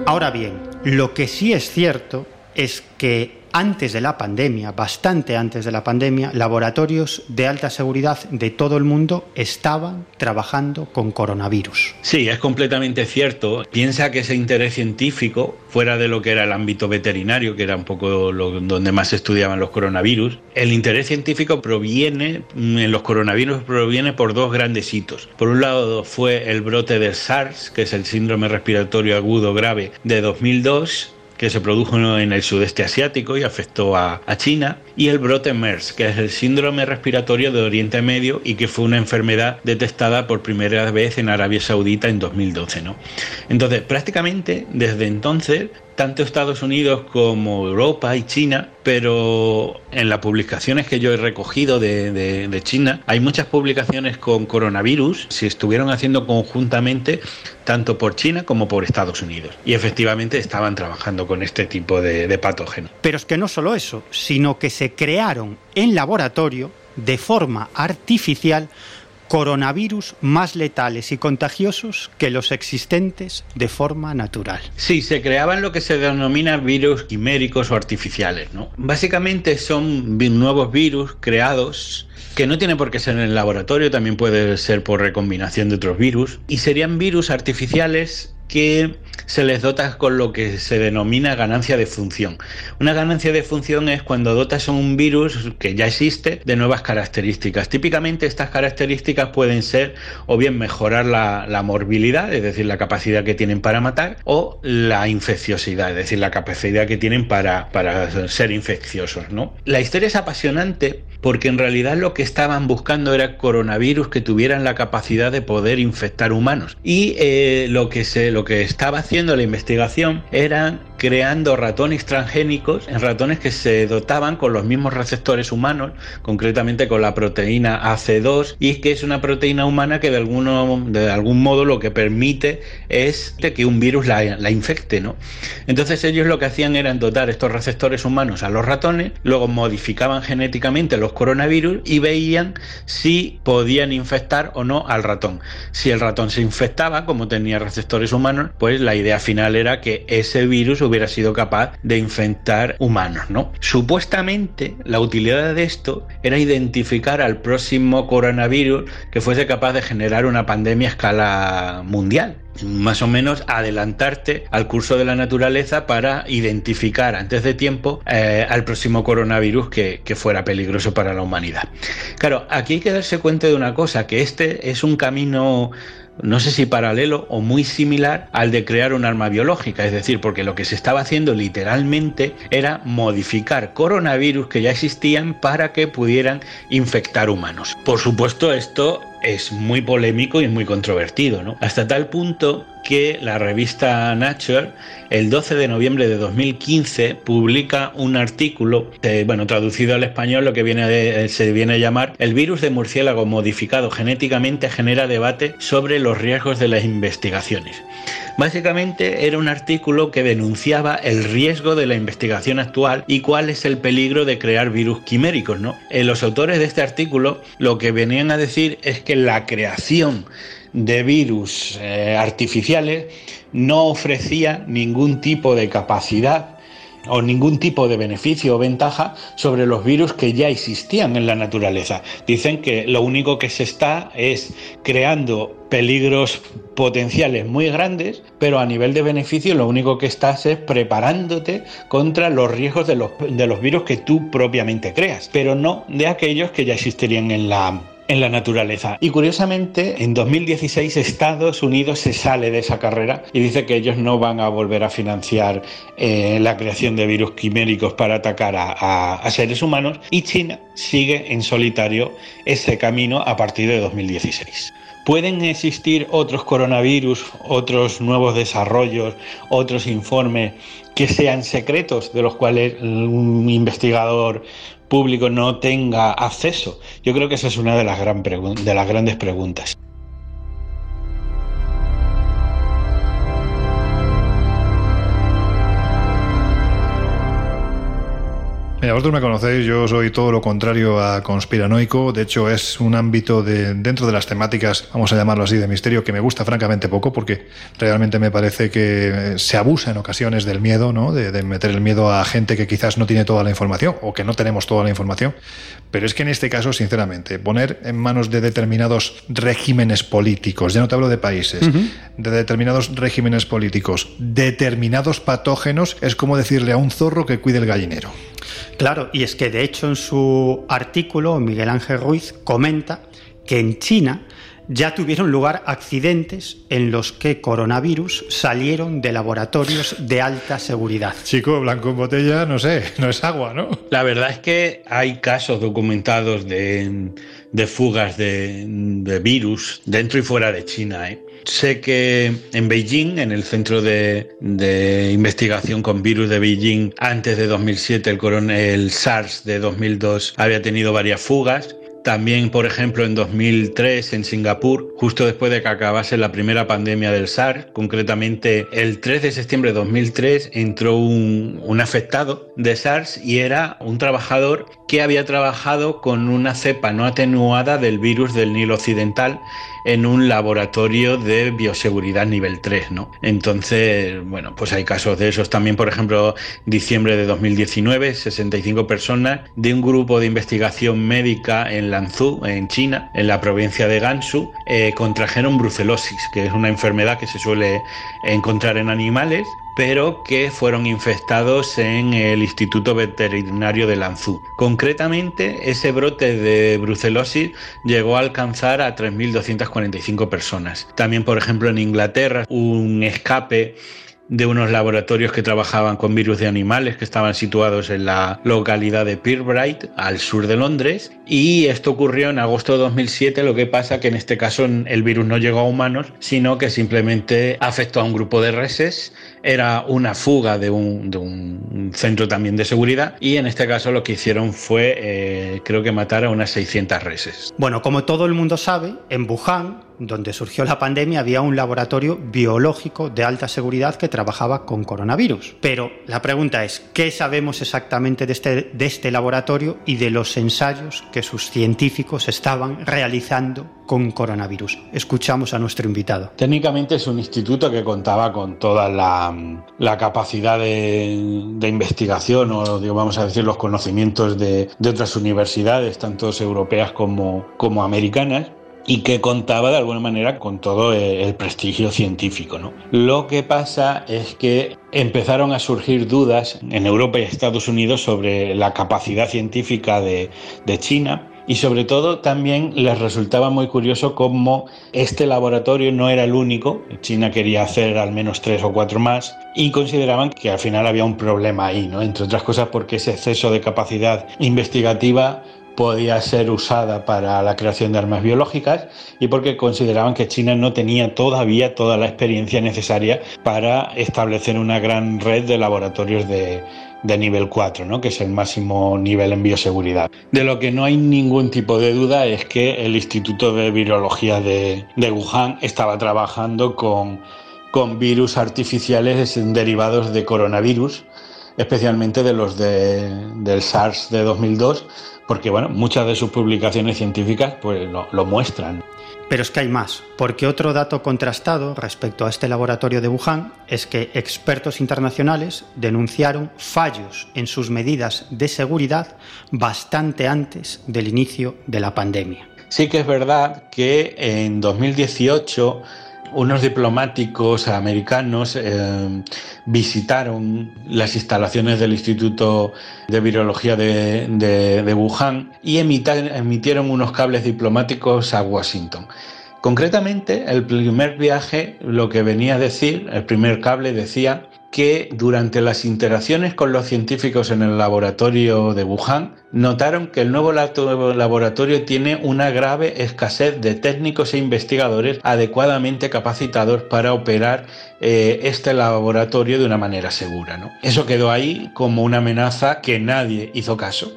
Ahora bien, lo que sí es cierto es que antes de la pandemia, bastante antes de la pandemia, laboratorios de alta seguridad de todo el mundo estaban trabajando con coronavirus. Sí, es completamente cierto. Piensa que ese interés científico, fuera de lo que era el ámbito veterinario, que era un poco donde más se estudiaban los coronavirus, el interés científico proviene, mm, en los coronavirus proviene por dos grandes hitos. Por un lado fue el brote del SARS, que es el síndrome respiratorio agudo grave de 2002, que se produjo en el sudeste asiático y afectó a, China, y el brote MERS, que es el síndrome respiratorio de Oriente Medio y que fue una enfermedad detectada por primera vez en Arabia Saudita en 2012. ¿no? Entonces, prácticamente desde entonces tanto Estados Unidos como Europa y China, pero en las publicaciones que yo he recogido de, China, hay muchas publicaciones con coronavirus, se estuvieron haciendo conjuntamente tanto por China como por Estados Unidos. Y efectivamente estaban trabajando con este tipo de, de patógenos. Pero es que no solo eso, sino que se crearon en laboratorio de forma artificial coronavirus más letales y contagiosos que los existentes de forma natural. Sí, se creaban lo que se denomina virus quiméricos o artificiales, ¿no? Básicamente son nuevos virus creados que no tiene por qué ser en el laboratorio, también puede ser por recombinación de otros virus, y serían virus artificiales que se les dota con lo que se denomina ganancia de función. Una ganancia de función es cuando dotas a un virus que ya existe de nuevas características. Típicamente estas características pueden ser o bien mejorar la, morbilidad, es decir, la capacidad que tienen para matar, o la infecciosidad, es decir, la capacidad que tienen para, para ser infecciosos. ¿no? La historia es apasionante porque en realidad lo que estaban buscando era coronavirus que tuvieran la capacidad de poder infectar humanos. Y eh, lo, que se, lo que estaba haciendo la investigación eran creando ratones transgénicos, en ratones que se dotaban con los mismos receptores humanos, concretamente con la proteína AC2, y que es una proteína humana que de, alguno, de algún modo lo que permite es que un virus la, la infecte. ¿no? Entonces ellos lo que hacían era dotar estos receptores humanos a los ratones, luego modificaban genéticamente los coronavirus y veían si podían infectar o no al ratón. Si el ratón se infectaba, como tenía receptores humanos, pues la idea final era que ese virus hubiera sido capaz de infectar humanos, ¿no? Supuestamente la utilidad de esto era identificar al próximo coronavirus que fuese capaz de generar una pandemia a escala mundial más o menos adelantarte al curso de la naturaleza para identificar antes de tiempo eh, al próximo coronavirus que, que, fuera peligroso para la humanidad. Claro, aquí hay que darse cuenta de una cosa, que este es un camino no sé si paralelo o muy similar al de crear un arma biológica, es decir, porque lo que se estaba haciendo literalmente era modificar coronavirus que ya existían para que pudieran infectar humanos. Por supuesto, esto es muy polémico y muy controvertido, ¿no? Hasta tal punto que la revista Nature, el 12 de noviembre de 2015, publica un artículo, eh, bueno, traducido al español, lo que viene eh, se viene a llamar El virus de murciélago modificado genéticamente genera debate sobre los riesgos de las investigaciones. Básicamente era un artículo que denunciaba el riesgo de la investigación actual y cuál es el peligro de crear virus quiméricos. ¿no? Eh, los autores de este artículo lo que venían a decir es que la creación de virus eh, artificiales no ofrecía ningún tipo de capacidad o ningún tipo de beneficio o ventaja sobre los virus que ya existían en la naturaleza. Dicen que lo único que se está es creando peligros potenciales muy grandes, pero a nivel de beneficio lo único que estás es preparándote contra los riesgos de los, de los virus que tú propiamente creas, pero no de aquellos que ya existirían en la en la naturaleza. Y curiosamente, en 2016 Estados Unidos se sale de esa carrera y dice que ellos no van a volver a financiar eh, la creación de virus quiméricos para atacar a, a seres humanos y China sigue en solitario ese camino a partir de 2016. ¿Pueden existir otros coronavirus, otros nuevos desarrollos, otros informes que sean secretos de los cuales un investigador público no tenga acceso? Yo creo que esa es una de las, gran de las grandes preguntas. Mira, vosotros me conocéis, yo soy todo lo contrario a conspiranoico, de hecho es un ámbito de, dentro de las temáticas, vamos a llamarlo así, de misterio, que me gusta francamente poco, porque realmente me parece que se abusa en ocasiones del miedo, ¿no? De, de, meter el miedo a gente que quizás no tiene toda la información o que no tenemos toda la información, pero es que en este caso, sinceramente, poner en manos de determinados regímenes políticos, ya no te hablo de países, uh -huh. de determinados regímenes políticos, determinados patógenos, es como decirle a un zorro que cuide el gallinero. Claro, y es que de hecho en su artículo Miguel Ángel Ruiz comenta que en China ya tuvieron lugar accidentes en los que coronavirus salieron de laboratorios de alta seguridad. Chico, blanco en botella, no sé, no es agua, ¿no? La verdad es que hay casos documentados de, de fugas de, de, virus dentro y fuera de China. ¿eh? Sé que en Beijing, en el centro de, de, investigación con virus de Beijing, antes de 2007, el, SARS de 2002 había tenido varias fugas. También, por ejemplo, en 2003 en Singapur, justo después de que acabase la primera pandemia del SARS, concretamente el 3 de septiembre de 2003 entró un, afectado de SARS y era un trabajador que había trabajado con una cepa no atenuada del virus del Nilo Occidental en un laboratorio de bioseguridad nivel 3, ¿no? Entonces, bueno, pues hay casos de esos también, por ejemplo, diciembre de 2019, 65 personas de un grupo de investigación médica en Lanzhou, en China, en la provincia de Gansu, eh, contrajeron brucelosis, que es una enfermedad que se suele encontrar en animales pero que fueron infectados en el Instituto Veterinario de Lanzhou. Concretamente, ese brote de brucelosis llegó a alcanzar a 3.245 personas. También, por ejemplo, en Inglaterra, un escape de unos laboratorios que trabajaban con virus de animales que estaban situados en la localidad de Pirbright, al sur de Londres. Y esto ocurrió en agosto de 2007, lo que pasa que en este caso el virus no llegó a humanos, sino que simplemente afectó a un grupo de reses. Era una fuga de un, centro también de seguridad y en este caso lo que hicieron fue, eh, creo que matar a unas 600 reses. Bueno, como todo el mundo sabe, en Wuhan donde surgió la pandemia, había un laboratorio biológico de alta seguridad que trabajaba con coronavirus. Pero la pregunta es, ¿qué sabemos exactamente de este, de este laboratorio y de los ensayos que sus científicos estaban realizando con coronavirus? Escuchamos a nuestro invitado. Técnicamente es un instituto que contaba con toda la, capacidad de, investigación o, vamos a decir, los conocimientos de, otras universidades, tanto europeas como, como americanas y que contaba de alguna manera con todo el prestigio científico. ¿no? Lo que pasa es que empezaron a surgir dudas en Europa y Estados Unidos sobre la capacidad científica de China y sobre todo también les resultaba muy curioso cómo este laboratorio no era el único, China quería hacer al menos tres o cuatro más y consideraban que al final había un problema ahí, ¿no? entre otras cosas porque ese exceso de capacidad investigativa podía ser usada para la creación de armas biológicas y porque consideraban que China no tenía todavía toda la experiencia necesaria para establecer una gran red de laboratorios de, nivel 4, ¿no? que es el máximo nivel en bioseguridad. De lo que no hay ningún tipo de duda es que el Instituto de Virología de, Wuhan estaba trabajando con, con virus artificiales derivados de coronavirus, especialmente de los del SARS de 2002, porque bueno, muchas de sus publicaciones científicas pues lo, muestran. Pero es que hay más, porque otro dato contrastado respecto a este laboratorio de Wuhan es que expertos internacionales denunciaron fallos en sus medidas de seguridad bastante antes del inicio de la pandemia. Sí que es verdad que en 2018 unos diplomáticos americanos eh, visitaron las instalaciones del Instituto de Virología de, Wuhan y emitieron unos cables diplomáticos a Washington. Concretamente, el primer viaje lo que venía a decir, el primer cable decía que durante las interacciones con los científicos en el laboratorio de Wuhan notaron que el nuevo laboratorio tiene una grave escasez de técnicos e investigadores adecuadamente capacitados para operar eh, este laboratorio de una manera segura. Eso quedó ahí como una amenaza que nadie hizo caso.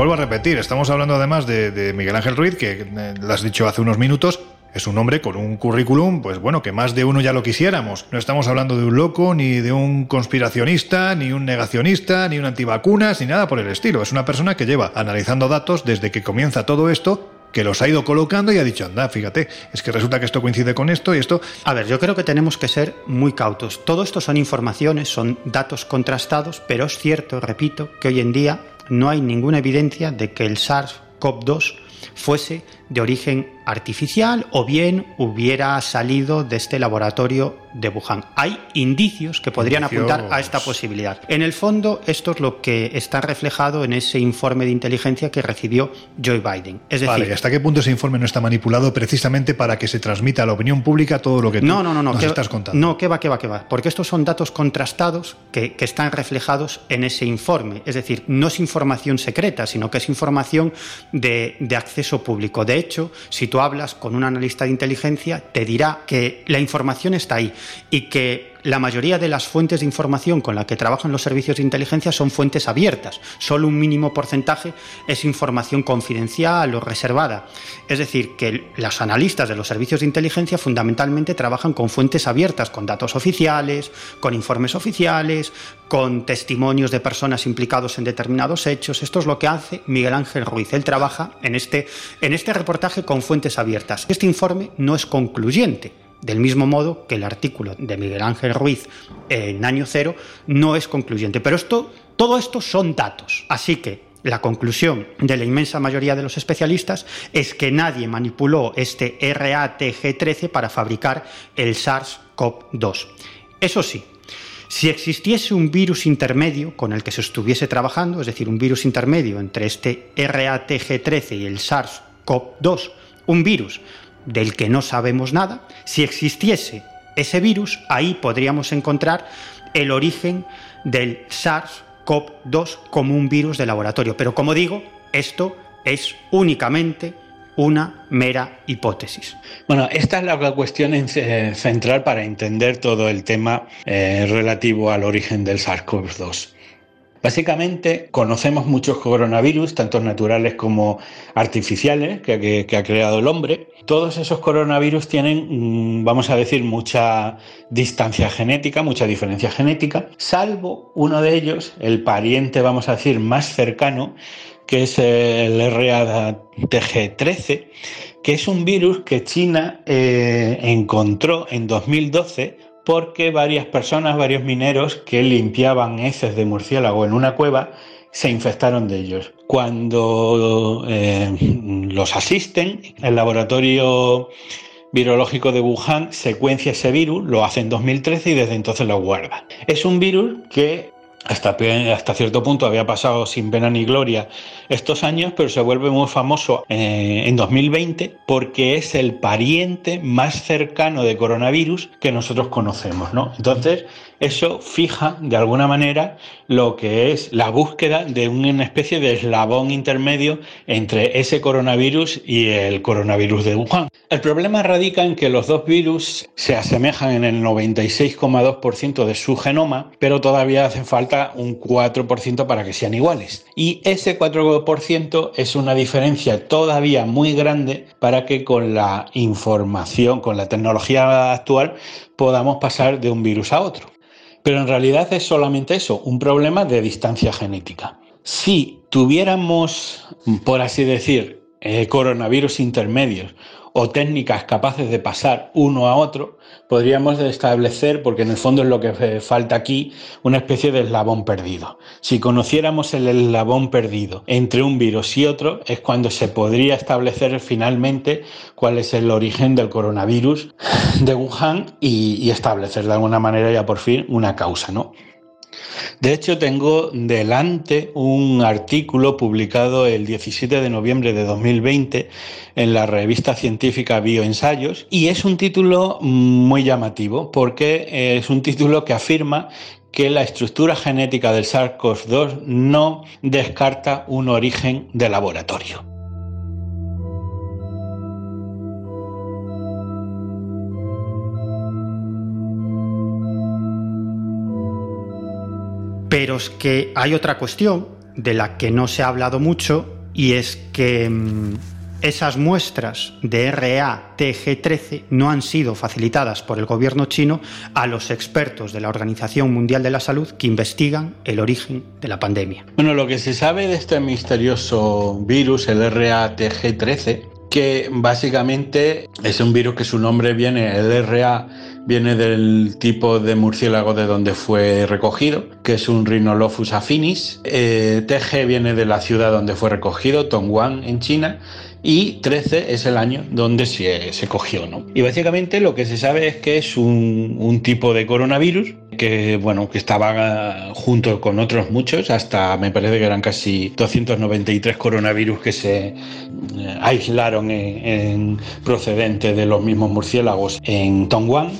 Vuelvo a repetir, estamos hablando además de, Miguel Ángel Ruiz, que eh, lo has dicho hace unos minutos, es un hombre con un currículum, pues bueno, que más de uno ya lo quisiéramos. No estamos hablando de un loco, ni de un conspiracionista, ni un negacionista, ni un antivacunas, ni nada por el estilo. Es una persona que lleva analizando datos desde que comienza todo esto que los ha ido colocando y ha dicho, anda, fíjate, es que resulta que esto coincide con esto y esto. A ver, yo creo que tenemos que ser muy cautos. Todo esto son informaciones, son datos contrastados, pero es cierto, repito, que hoy en día no hay ninguna evidencia de que el SARS-CoV-2 fuese de origen artificial o bien hubiera salido de este laboratorio de Wuhan. Hay indicios que podrían apuntar a esta posibilidad. En el fondo, esto es lo que está reflejado en ese informe de inteligencia que recibió Joe Biden. Es decir, ¿hasta qué punto ese informe no está manipulado precisamente para que se transmita a la opinión pública todo lo que tú no, no, no, nos estás contando? No, que va, que va, que va. Porque estos son datos contrastados que, que están reflejados en ese informe. Es decir, no es información secreta, sino que es información de, de acceso público. De hecho, si tú hablas con un analista de inteligencia, te dirá que la información está ahí y que la mayoría de las fuentes de información con la que trabajan los servicios de inteligencia son fuentes abiertas. Solo un mínimo porcentaje es información confidencial o reservada. Es decir, que los analistas de los servicios de inteligencia fundamentalmente trabajan con fuentes abiertas, con datos oficiales, con informes oficiales, con testimonios de personas implicados en determinados hechos. Esto es lo que hace Miguel Ángel Ruiz. Él trabaja en este, en este reportaje con fuentes abiertas. Este informe no es concluyente del mismo modo que el artículo de Miguel Ángel Ruiz en año cero no es concluyente. Pero esto, todo esto son datos. Así que la conclusión de la inmensa mayoría de los especialistas es que nadie manipuló este RATG13 para fabricar el SARS-CoV-2. Eso sí, si existiese un virus intermedio con el que se estuviese trabajando, es decir, un virus intermedio entre este RATG13 y el SARS-CoV-2, un virus del que no sabemos nada, si existiese ese virus, ahí podríamos encontrar el origen del SARS-CoV-2 como un virus de laboratorio. Pero como digo, esto es únicamente una mera hipótesis. Bueno, esta es la cuestión central para entender todo el tema eh, relativo al origen del SARS-CoV-2. Básicamente conocemos muchos coronavirus, tanto naturales como artificiales, que, ha creado el hombre. Todos esos coronavirus tienen, mm, vamos a decir, mucha distancia genética, mucha diferencia genética, salvo uno de ellos, el pariente, vamos a decir, más cercano, que es el RATG13, que es un virus que China eh, encontró en 2012 porque varias personas, varios mineros que limpiaban heces de murciélago en una cueva, se infectaron de ellos. Cuando eh, los asisten, el laboratorio virológico de Wuhan secuencia ese virus, lo hace en 2013 y desde entonces lo guarda. Es un virus que hasta, hasta cierto punto había pasado sin pena ni gloria estos años, pero se vuelve muy famoso eh, en 2020 porque es el pariente más cercano de coronavirus que nosotros conocemos, ¿no? Entonces, eso fija de alguna manera lo que es la búsqueda de una especie de eslabón intermedio entre ese coronavirus y el coronavirus de Wuhan. El problema radica en que los dos virus se asemejan en el 96,2% de su genoma, pero todavía hace falta un 4% para que sean iguales. Y ese 4% es una diferencia todavía muy grande para que con la información, con la tecnología actual, podamos pasar de un virus a otro. Pero en realidad es solamente eso, un problema de distancia genética. Si tuviéramos, por así decir, eh, coronavirus intermedios o técnicas capaces de pasar uno a otro, podríamos establecer, porque en el fondo es lo que falta aquí, una especie de eslabón perdido. Si conociéramos el eslabón perdido entre un virus y otro, es cuando se podría establecer finalmente cuál es el origen del coronavirus de Wuhan y, y establecer de alguna manera ya por fin una causa, ¿no? De hecho, tengo delante un artículo publicado el 17 de noviembre de 2020 en la revista científica Bioensayos y es un título muy llamativo porque es un título que afirma que la estructura genética del SARS-CoV-2 no descarta un origen de laboratorio. Pero es que hay otra cuestión de la que no se ha hablado mucho y es que mm, esas muestras de RA-TG13 no han sido facilitadas por el gobierno chino a los expertos de la Organización Mundial de la Salud que investigan el origen de la pandemia. Bueno, lo que se sabe de este misterioso virus, el RA-TG13, que básicamente es un virus que su nombre viene, el RA viene del tipo de murciélago de donde fue recogido, que es un Rhinolophus affinis. Eh, TG viene de la ciudad donde fue recogido, Tongguan, en China. Y 13 es el año donde se, cogió. ¿no? Y básicamente lo que se sabe es que es un, tipo de coronavirus que, bueno, que estaba junto con otros muchos, hasta me parece que eran casi 293 coronavirus que se eh, aislaron en, en procedente de los mismos murciélagos en Tongguan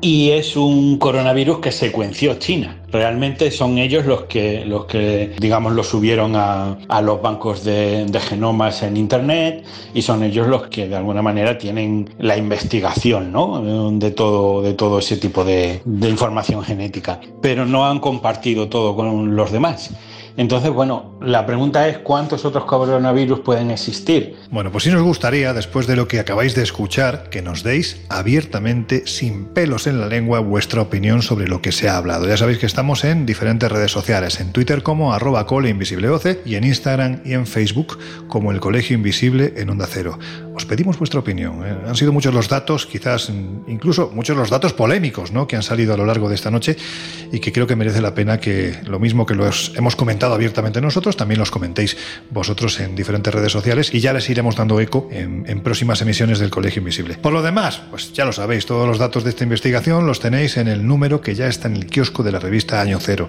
y es un coronavirus que secuenció China. realmente son ellos los que, los que digamos, lo subieron a, los bancos de, genomas en Internet y son ellos los que de alguna manera tienen la investigación ¿no? de, todo, de todo ese tipo de información genética, pero no han compartido todo con los demás. Entonces, bueno, la pregunta es cuántos otros coronavirus pueden existir. Bueno, pues sí nos gustaría, después de lo que acabáis de escuchar, que nos deis abiertamente, sin pelos en la lengua, vuestra opinión sobre lo que se ha hablado. Ya sabéis que estamos en diferentes redes sociales, en Twitter como arroba coleinvisibleoce y en Instagram y en Facebook como el Colegio Invisible en Onda Cero. Os pedimos vuestra opinión. ¿eh? Han sido muchos los datos, quizás incluso muchos los datos polémicos ¿no? que han salido a lo largo de esta noche y que creo que merece la pena que lo mismo que los hemos comentado abiertamente nosotros, también los comentéis vosotros en diferentes redes sociales y ya les iremos dando eco en, en próximas emisiones del Colegio Invisible. Por lo demás, pues ya lo sabéis, todos los datos de esta investigación los tenéis en el número que ya está en el kiosco de la revista Año Cero.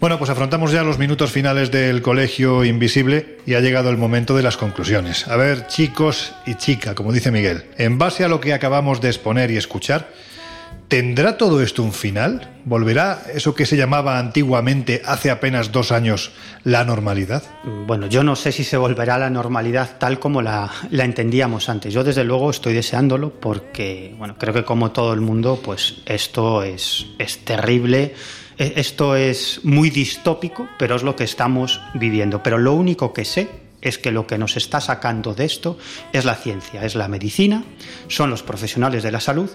Bueno, pues afrontamos ya los minutos finales del Colegio Invisible y ha llegado el momento de las conclusiones. A ver, chicos y chica, como dice Miguel, en base a lo que acabamos de exponer y escuchar, ¿tendrá todo esto un final? ¿Volverá eso que se llamaba antiguamente, hace apenas dos años, la normalidad? Bueno, yo no sé si se volverá a la normalidad tal como la, la entendíamos antes. Yo desde luego estoy deseándolo porque, bueno, creo que como todo el mundo, pues esto es, es terrible. Esto es muy distópico, pero es lo que estamos viviendo. Pero lo único que sé es que lo que nos está sacando de esto es la ciencia, es la medicina, son los profesionales de la salud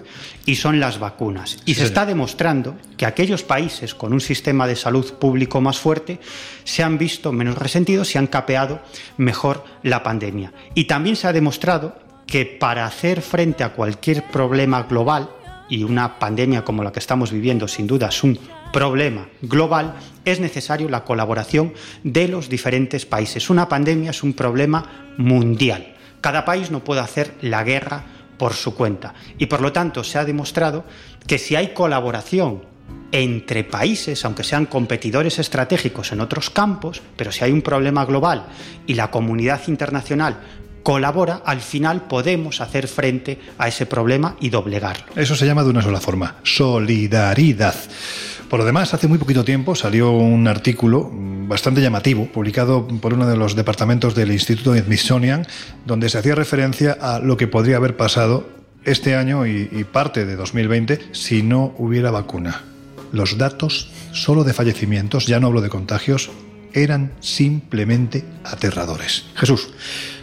y son las vacunas. Y sí. se está demostrando que aquellos países con un sistema de salud público más fuerte se han visto menos resentidos y han capeado mejor la pandemia. Y también se ha demostrado que para hacer frente a cualquier problema global, y una pandemia como la que estamos viviendo sin duda es un problema global, es necesario la colaboración de los diferentes países. Una pandemia es un problema mundial. Cada país no puede hacer la guerra por su cuenta. Y por lo tanto se ha demostrado que si hay colaboración entre países, aunque sean competidores estratégicos en otros campos, pero si hay un problema global y la comunidad internacional colabora, al final podemos hacer frente a ese problema y doblegarlo. Eso se llama de una sola forma, solidaridad. Por lo demás, hace muy poquito tiempo salió un artículo bastante llamativo, publicado por uno de los departamentos del Instituto Smithsonian, donde se hacía referencia a lo que podría haber pasado este año y, y parte de 2020 si no hubiera vacuna. Los datos solo de fallecimientos, ya no hablo de contagios, eran simplemente aterradores. Jesús.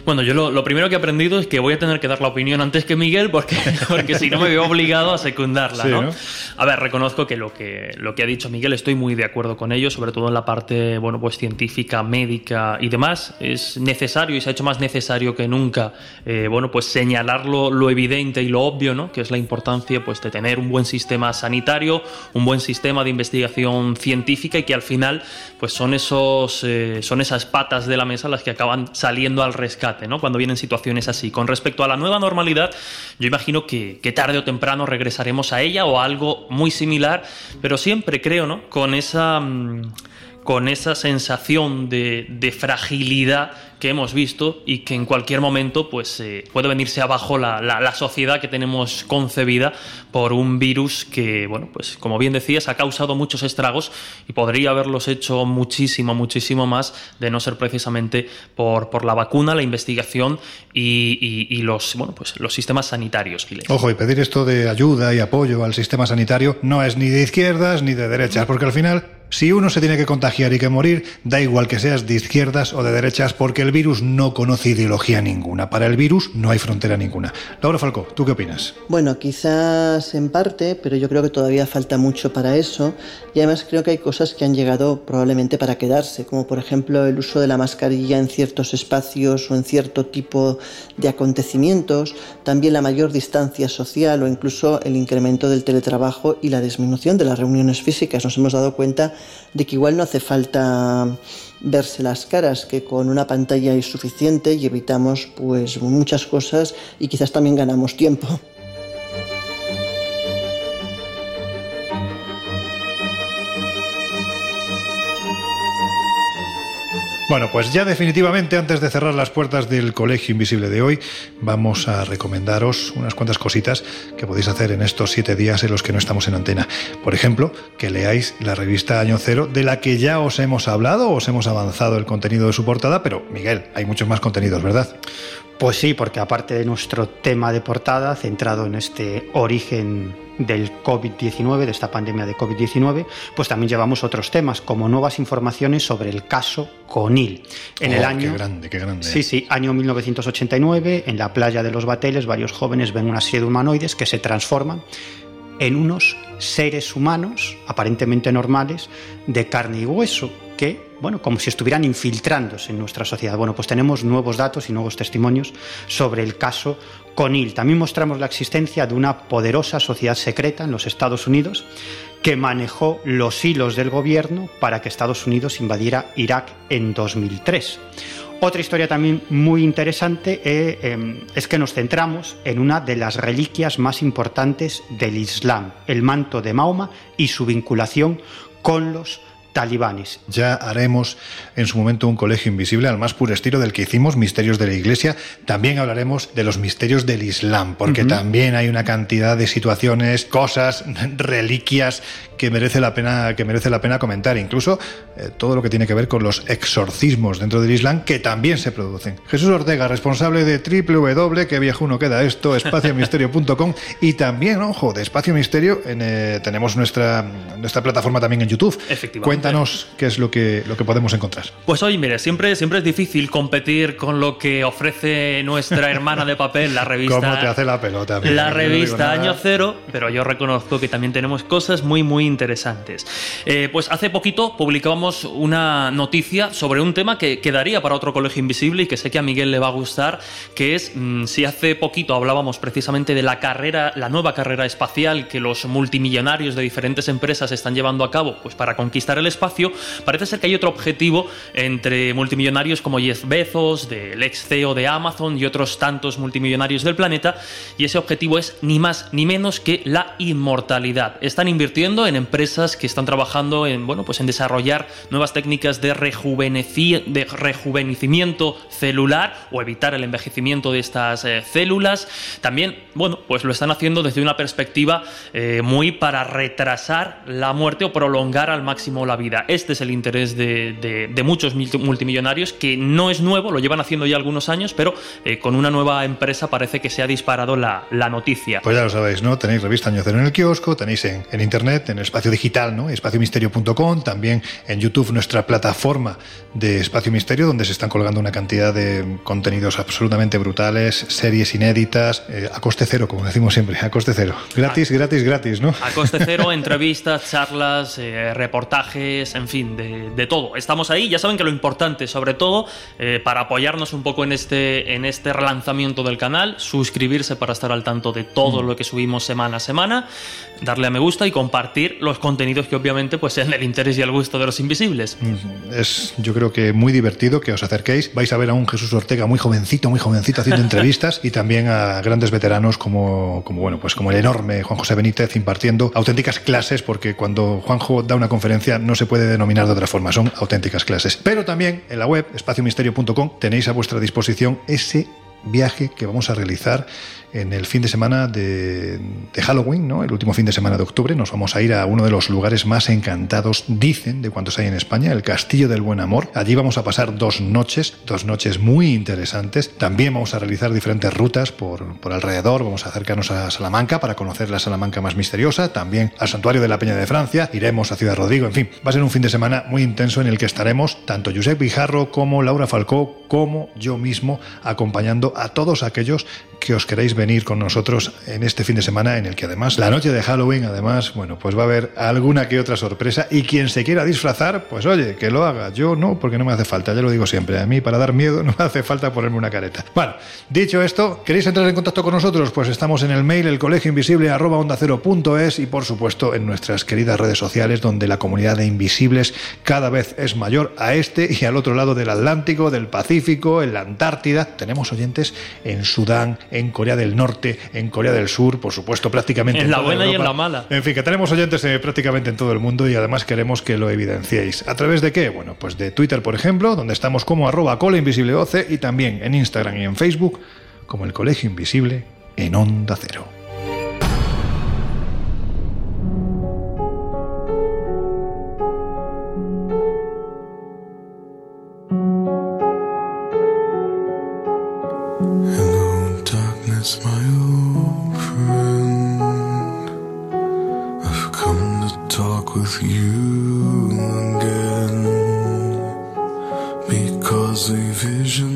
Bueno, yo lo, lo, primero que he aprendido es que voy a tener que dar la opinión antes que Miguel porque, porque si no me veo obligado a secundarla, sí, ¿no? ¿no? A ver, reconozco que lo, que lo que ha dicho Miguel estoy muy de acuerdo con ello, sobre todo en la parte, bueno, pues científica, médica y demás. Es necesario y se ha hecho más necesario que nunca, eh, bueno, pues señalar lo, lo, evidente y lo obvio, ¿no? Que es la importancia, pues, de tener un buen sistema sanitario, un buen sistema de investigación científica y que al final, pues, son esos, eh, son esas patas de la mesa las que acaban saliendo al rescate. ¿No? cuando vienen situaciones así. Con respecto a la nueva normalidad, yo imagino que, tarde o temprano regresaremos a ella o a algo muy similar, pero siempre creo, ¿no? Con esa, con esa sensación de fragilidad que hemos visto y que en cualquier momento pues, eh, puede venirse abajo la, la, la, sociedad que tenemos concebida por un virus que, bueno, pues como bien decías, ha causado muchos estragos y podría haberlos hecho muchísimo, muchísimo más de no ser precisamente por, por la vacuna, la investigación y, y, y los, bueno, pues los sistemas sanitarios. Ojo, y pedir esto de ayuda y apoyo al sistema sanitario no es ni de izquierdas ni de derechas, porque al final Si uno se tiene que contagiar y que morir, da igual que seas de izquierdas o de derechas, porque el virus no conoce ideología ninguna. Para el virus no hay frontera ninguna. Laura Falcó, ¿tú qué opinas? Bueno, quizás en parte, pero yo creo que todavía falta mucho para eso. Y además creo que hay cosas que han llegado probablemente para quedarse, como por ejemplo el uso de la mascarilla en ciertos espacios o en cierto tipo de acontecimientos, también la mayor distancia social o incluso el incremento del teletrabajo y la disminución de las reuniones físicas. Nos hemos dado cuenta de que igual no hace falta verse las caras, que con una pantalla es suficiente y evitamos pues muchas cosas y quizás también ganamos tiempo. Bueno, pues ya definitivamente antes de cerrar las puertas del Colegio Invisible de hoy, vamos a recomendaros unas cuantas cositas que podéis hacer en estos siete días en los que no estamos en antena. Por ejemplo, que leáis la revista Año Cero, de la que ya os hemos hablado, os hemos avanzado el contenido de su portada, pero Miguel, hay muchos más contenidos, ¿verdad? Pues sí, porque aparte de nuestro tema de portada, centrado en este origen del COVID-19, de esta pandemia de COVID-19, pues también llevamos otros temas, como nuevas informaciones sobre el caso Conil. En el Oh, año, Qué grande, qué grande. Sí, sí, año 1989, en la playa de los Bateles, varios jóvenes ven una serie de humanoides que se transforman en unos seres humanos aparentemente normales de carne y hueso que, bueno, como si estuvieran infiltrándose en nuestra sociedad. Bueno, pues tenemos nuevos datos y nuevos testimonios sobre el caso Conil. También mostramos la existencia de una poderosa sociedad secreta en los Estados Unidos que manejó los hilos del gobierno para que Estados Unidos invadiera Irak en 2003. Otra historia también muy interesante eh, eh, es que nos centramos en una de las reliquias más importantes del Islam, el manto de Mahoma y su vinculación con los talibanes. Ya haremos en su momento un colegio invisible al más puro estilo del que hicimos Misterios de la Iglesia. También hablaremos de los misterios del Islam, porque también hay una cantidad de situaciones, cosas, reliquias que merece la pena que merece la pena comentar, incluso eh, todo lo que tiene que ver con los exorcismos dentro del Islam que también se producen. Jesús Ortega, responsable de www, que viejuno queda esto, espaciomisterio.com y también, ojo, de Espacio Misterio en, eh, tenemos nuestra nuestra plataforma también en YouTube. Efectivamente. Cuéntanos qué es lo que, lo que podemos encontrar. Pues oye, mire, siempre, siempre es difícil competir con lo que ofrece nuestra hermana de papel, la revista. ¿Cómo te hace la pelota? Miguel? La no revista nada. Año Cero, pero yo reconozco que también tenemos cosas muy, muy interesantes. Eh, pues hace poquito publicábamos una noticia sobre un tema que quedaría para otro colegio invisible y que sé que a Miguel le va a gustar, que es mm, si hace poquito hablábamos precisamente de la carrera, la nueva carrera espacial que los multimillonarios de diferentes empresas están llevando a cabo, pues para conquistar el espacio, parece ser que hay otro objetivo entre multimillonarios como Jeff Bezos, del ex CEO de Amazon y otros tantos multimillonarios del planeta, y ese objetivo es ni más ni menos que la inmortalidad. Están invirtiendo en empresas que están trabajando en, bueno, pues en desarrollar nuevas técnicas de, rejuveneci- de rejuvenecimiento celular o evitar el envejecimiento de estas eh, células. También, bueno, pues lo están haciendo desde una perspectiva eh, muy para retrasar la muerte o prolongar al máximo la vida. Este es el interés de, de- de muchos multi- multimillonarios que no es nuevo, lo llevan haciendo ya algunos años, pero eh, con una nueva empresa parece que se ha disparado la, la noticia. Pues ya lo sabéis, ¿no? Tenéis revista Año Cero en el kiosco, tenéis en, en internet, en el espacio digital, ¿no? Espaciomisterio.com, también en YouTube nuestra plataforma de Espacio Misterio, donde se están colgando una cantidad de contenidos absolutamente brutales, series inéditas, eh, a coste cero, como decimos siempre, a coste cero. Gratis, gratis, gratis, ¿no? A coste cero, entrevistas, charlas, eh, reportajes, en fin, de, de todo. Estamos ahí, ya saben que lo importante, sobre todo, eh, para apoyarnos un poco en este, en este relanzamiento del canal, suscribirse para estar al tanto de todo Mm. lo que subimos semana a semana, darle a me gusta y compartir los contenidos que obviamente pues sean del interés y el gusto de los invisibles. Es, yo creo que muy divertido que os acerquéis. Vais a ver a un Jesús Ortega muy jovencito, muy jovencito haciendo entrevistas y también a grandes veteranos como, como, bueno, pues como el enorme Juan José Benítez impartiendo auténticas clases, porque cuando Juanjo da una conferencia no se puede denominar de otra forma, son auténticas clases. Pero también en la web, espaciomisterio.com, tenéis a vuestra disposición ese viaje que vamos a realizar en el fin de semana de, Halloween, ¿no? el último fin de semana de octubre. Nos vamos a ir a uno de los lugares más encantados, dicen, de cuantos hay en España, el Castillo del Buen Amor. Allí vamos a pasar dos noches, dos noches muy interesantes. También vamos a realizar diferentes rutas por, por alrededor. Vamos a acercarnos a Salamanca para conocer la Salamanca más misteriosa, también al Santuario de la Peña de Francia. Iremos a Ciudad Rodrigo, en fin, va a ser un fin de semana muy intenso en el que estaremos tanto Josep Bijarro como Laura Falcó, como yo mismo, acompañando a todos aquellos que os queréis venir con nosotros en este fin de semana en el que además la noche de Halloween además bueno pues va a haber alguna que otra sorpresa. Y quien se quiera disfrazar pues oye que lo haga. Yo no porque no me hace falta ya lo digo siempre. A mí para dar miedo no me hace falta ponerme una careta. Bueno dicho esto queréis entrar en contacto con nosotros pues estamos en el mail el colegio invisible arroba onda cero punto es y por supuesto en nuestras queridas redes sociales donde la comunidad de invisibles cada vez es mayor. A este y al otro lado del Atlántico del Pacífico en la Antártida tenemos oyentes en Sudán en Corea del Norte, en Corea del Sur, por supuesto, prácticamente en, en la buena Europa. y en la mala. En fin, que tenemos oyentes eh, prácticamente en todo el mundo y además queremos que lo evidenciéis. ¿A través de qué? Bueno, pues de Twitter, por ejemplo, donde estamos como arroba cola invisible 12 y también en Instagram y en Facebook como el Colegio Invisible en Onda Cero.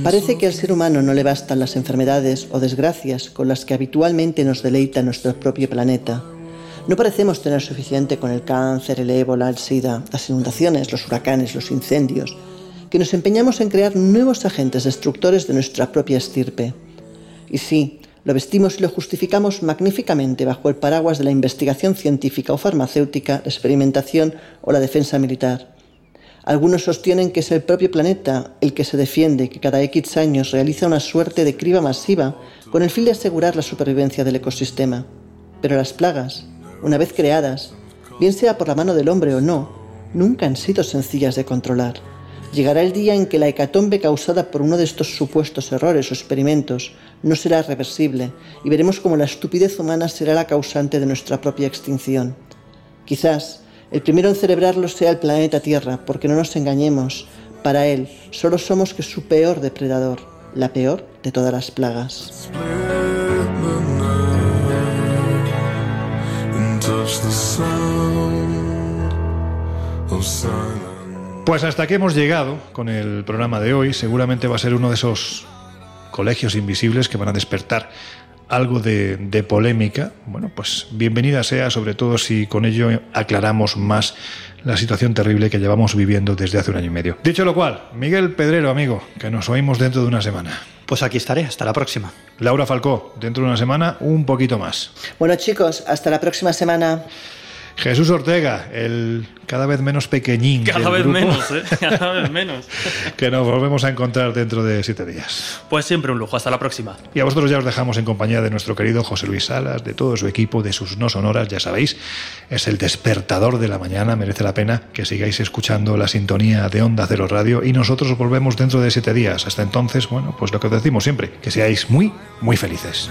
Parece que al ser humano no le bastan las enfermedades o desgracias con las que habitualmente nos deleita nuestro propio planeta. No parecemos tener suficiente con el cáncer, el ébola, el SIDA, las inundaciones, los huracanes, los incendios, que nos empeñamos en crear nuevos agentes destructores de nuestra propia estirpe. Y sí, lo vestimos y lo justificamos magníficamente bajo el paraguas de la investigación científica o farmacéutica, la experimentación o la defensa militar. Algunos sostienen que es el propio planeta el que se defiende, que cada X años realiza una suerte de criba masiva con el fin de asegurar la supervivencia del ecosistema. Pero las plagas, una vez creadas, bien sea por la mano del hombre o no, nunca han sido sencillas de controlar. Llegará el día en que la hecatombe causada por uno de estos supuestos errores o experimentos no será reversible y veremos cómo la estupidez humana será la causante de nuestra propia extinción. Quizás el primero en celebrarlo sea el planeta Tierra, porque no nos engañemos, para él solo somos que su peor depredador, la peor de todas las plagas. Pues hasta aquí hemos llegado con el programa de hoy. Seguramente va a ser uno de esos colegios invisibles que van a despertar algo de, de, polémica, bueno, pues bienvenida sea, sobre todo si con ello aclaramos más la situación terrible que llevamos viviendo desde hace un año y medio. Dicho lo cual, Miguel Pedrero, amigo, que nos oímos dentro de una semana. Pues aquí estaré, hasta la próxima. Laura Falcó, dentro de una semana, un poquito más. Bueno, chicos, hasta la próxima semana. Jesús Ortega, el cada vez menos pequeñín. Cada vez grupo, menos, ¿eh? Cada vez menos. que nos volvemos a encontrar dentro de siete días. Pues siempre un lujo, hasta la próxima. Y a vosotros ya os dejamos en compañía de nuestro querido José Luis Salas, de todo su equipo, de sus no sonoras, ya sabéis, es el despertador de la mañana, merece la pena que sigáis escuchando la sintonía de Onda Cero Radio y nosotros volvemos dentro de siete días. Hasta entonces, bueno, pues lo que os decimos siempre, que seáis muy, muy felices.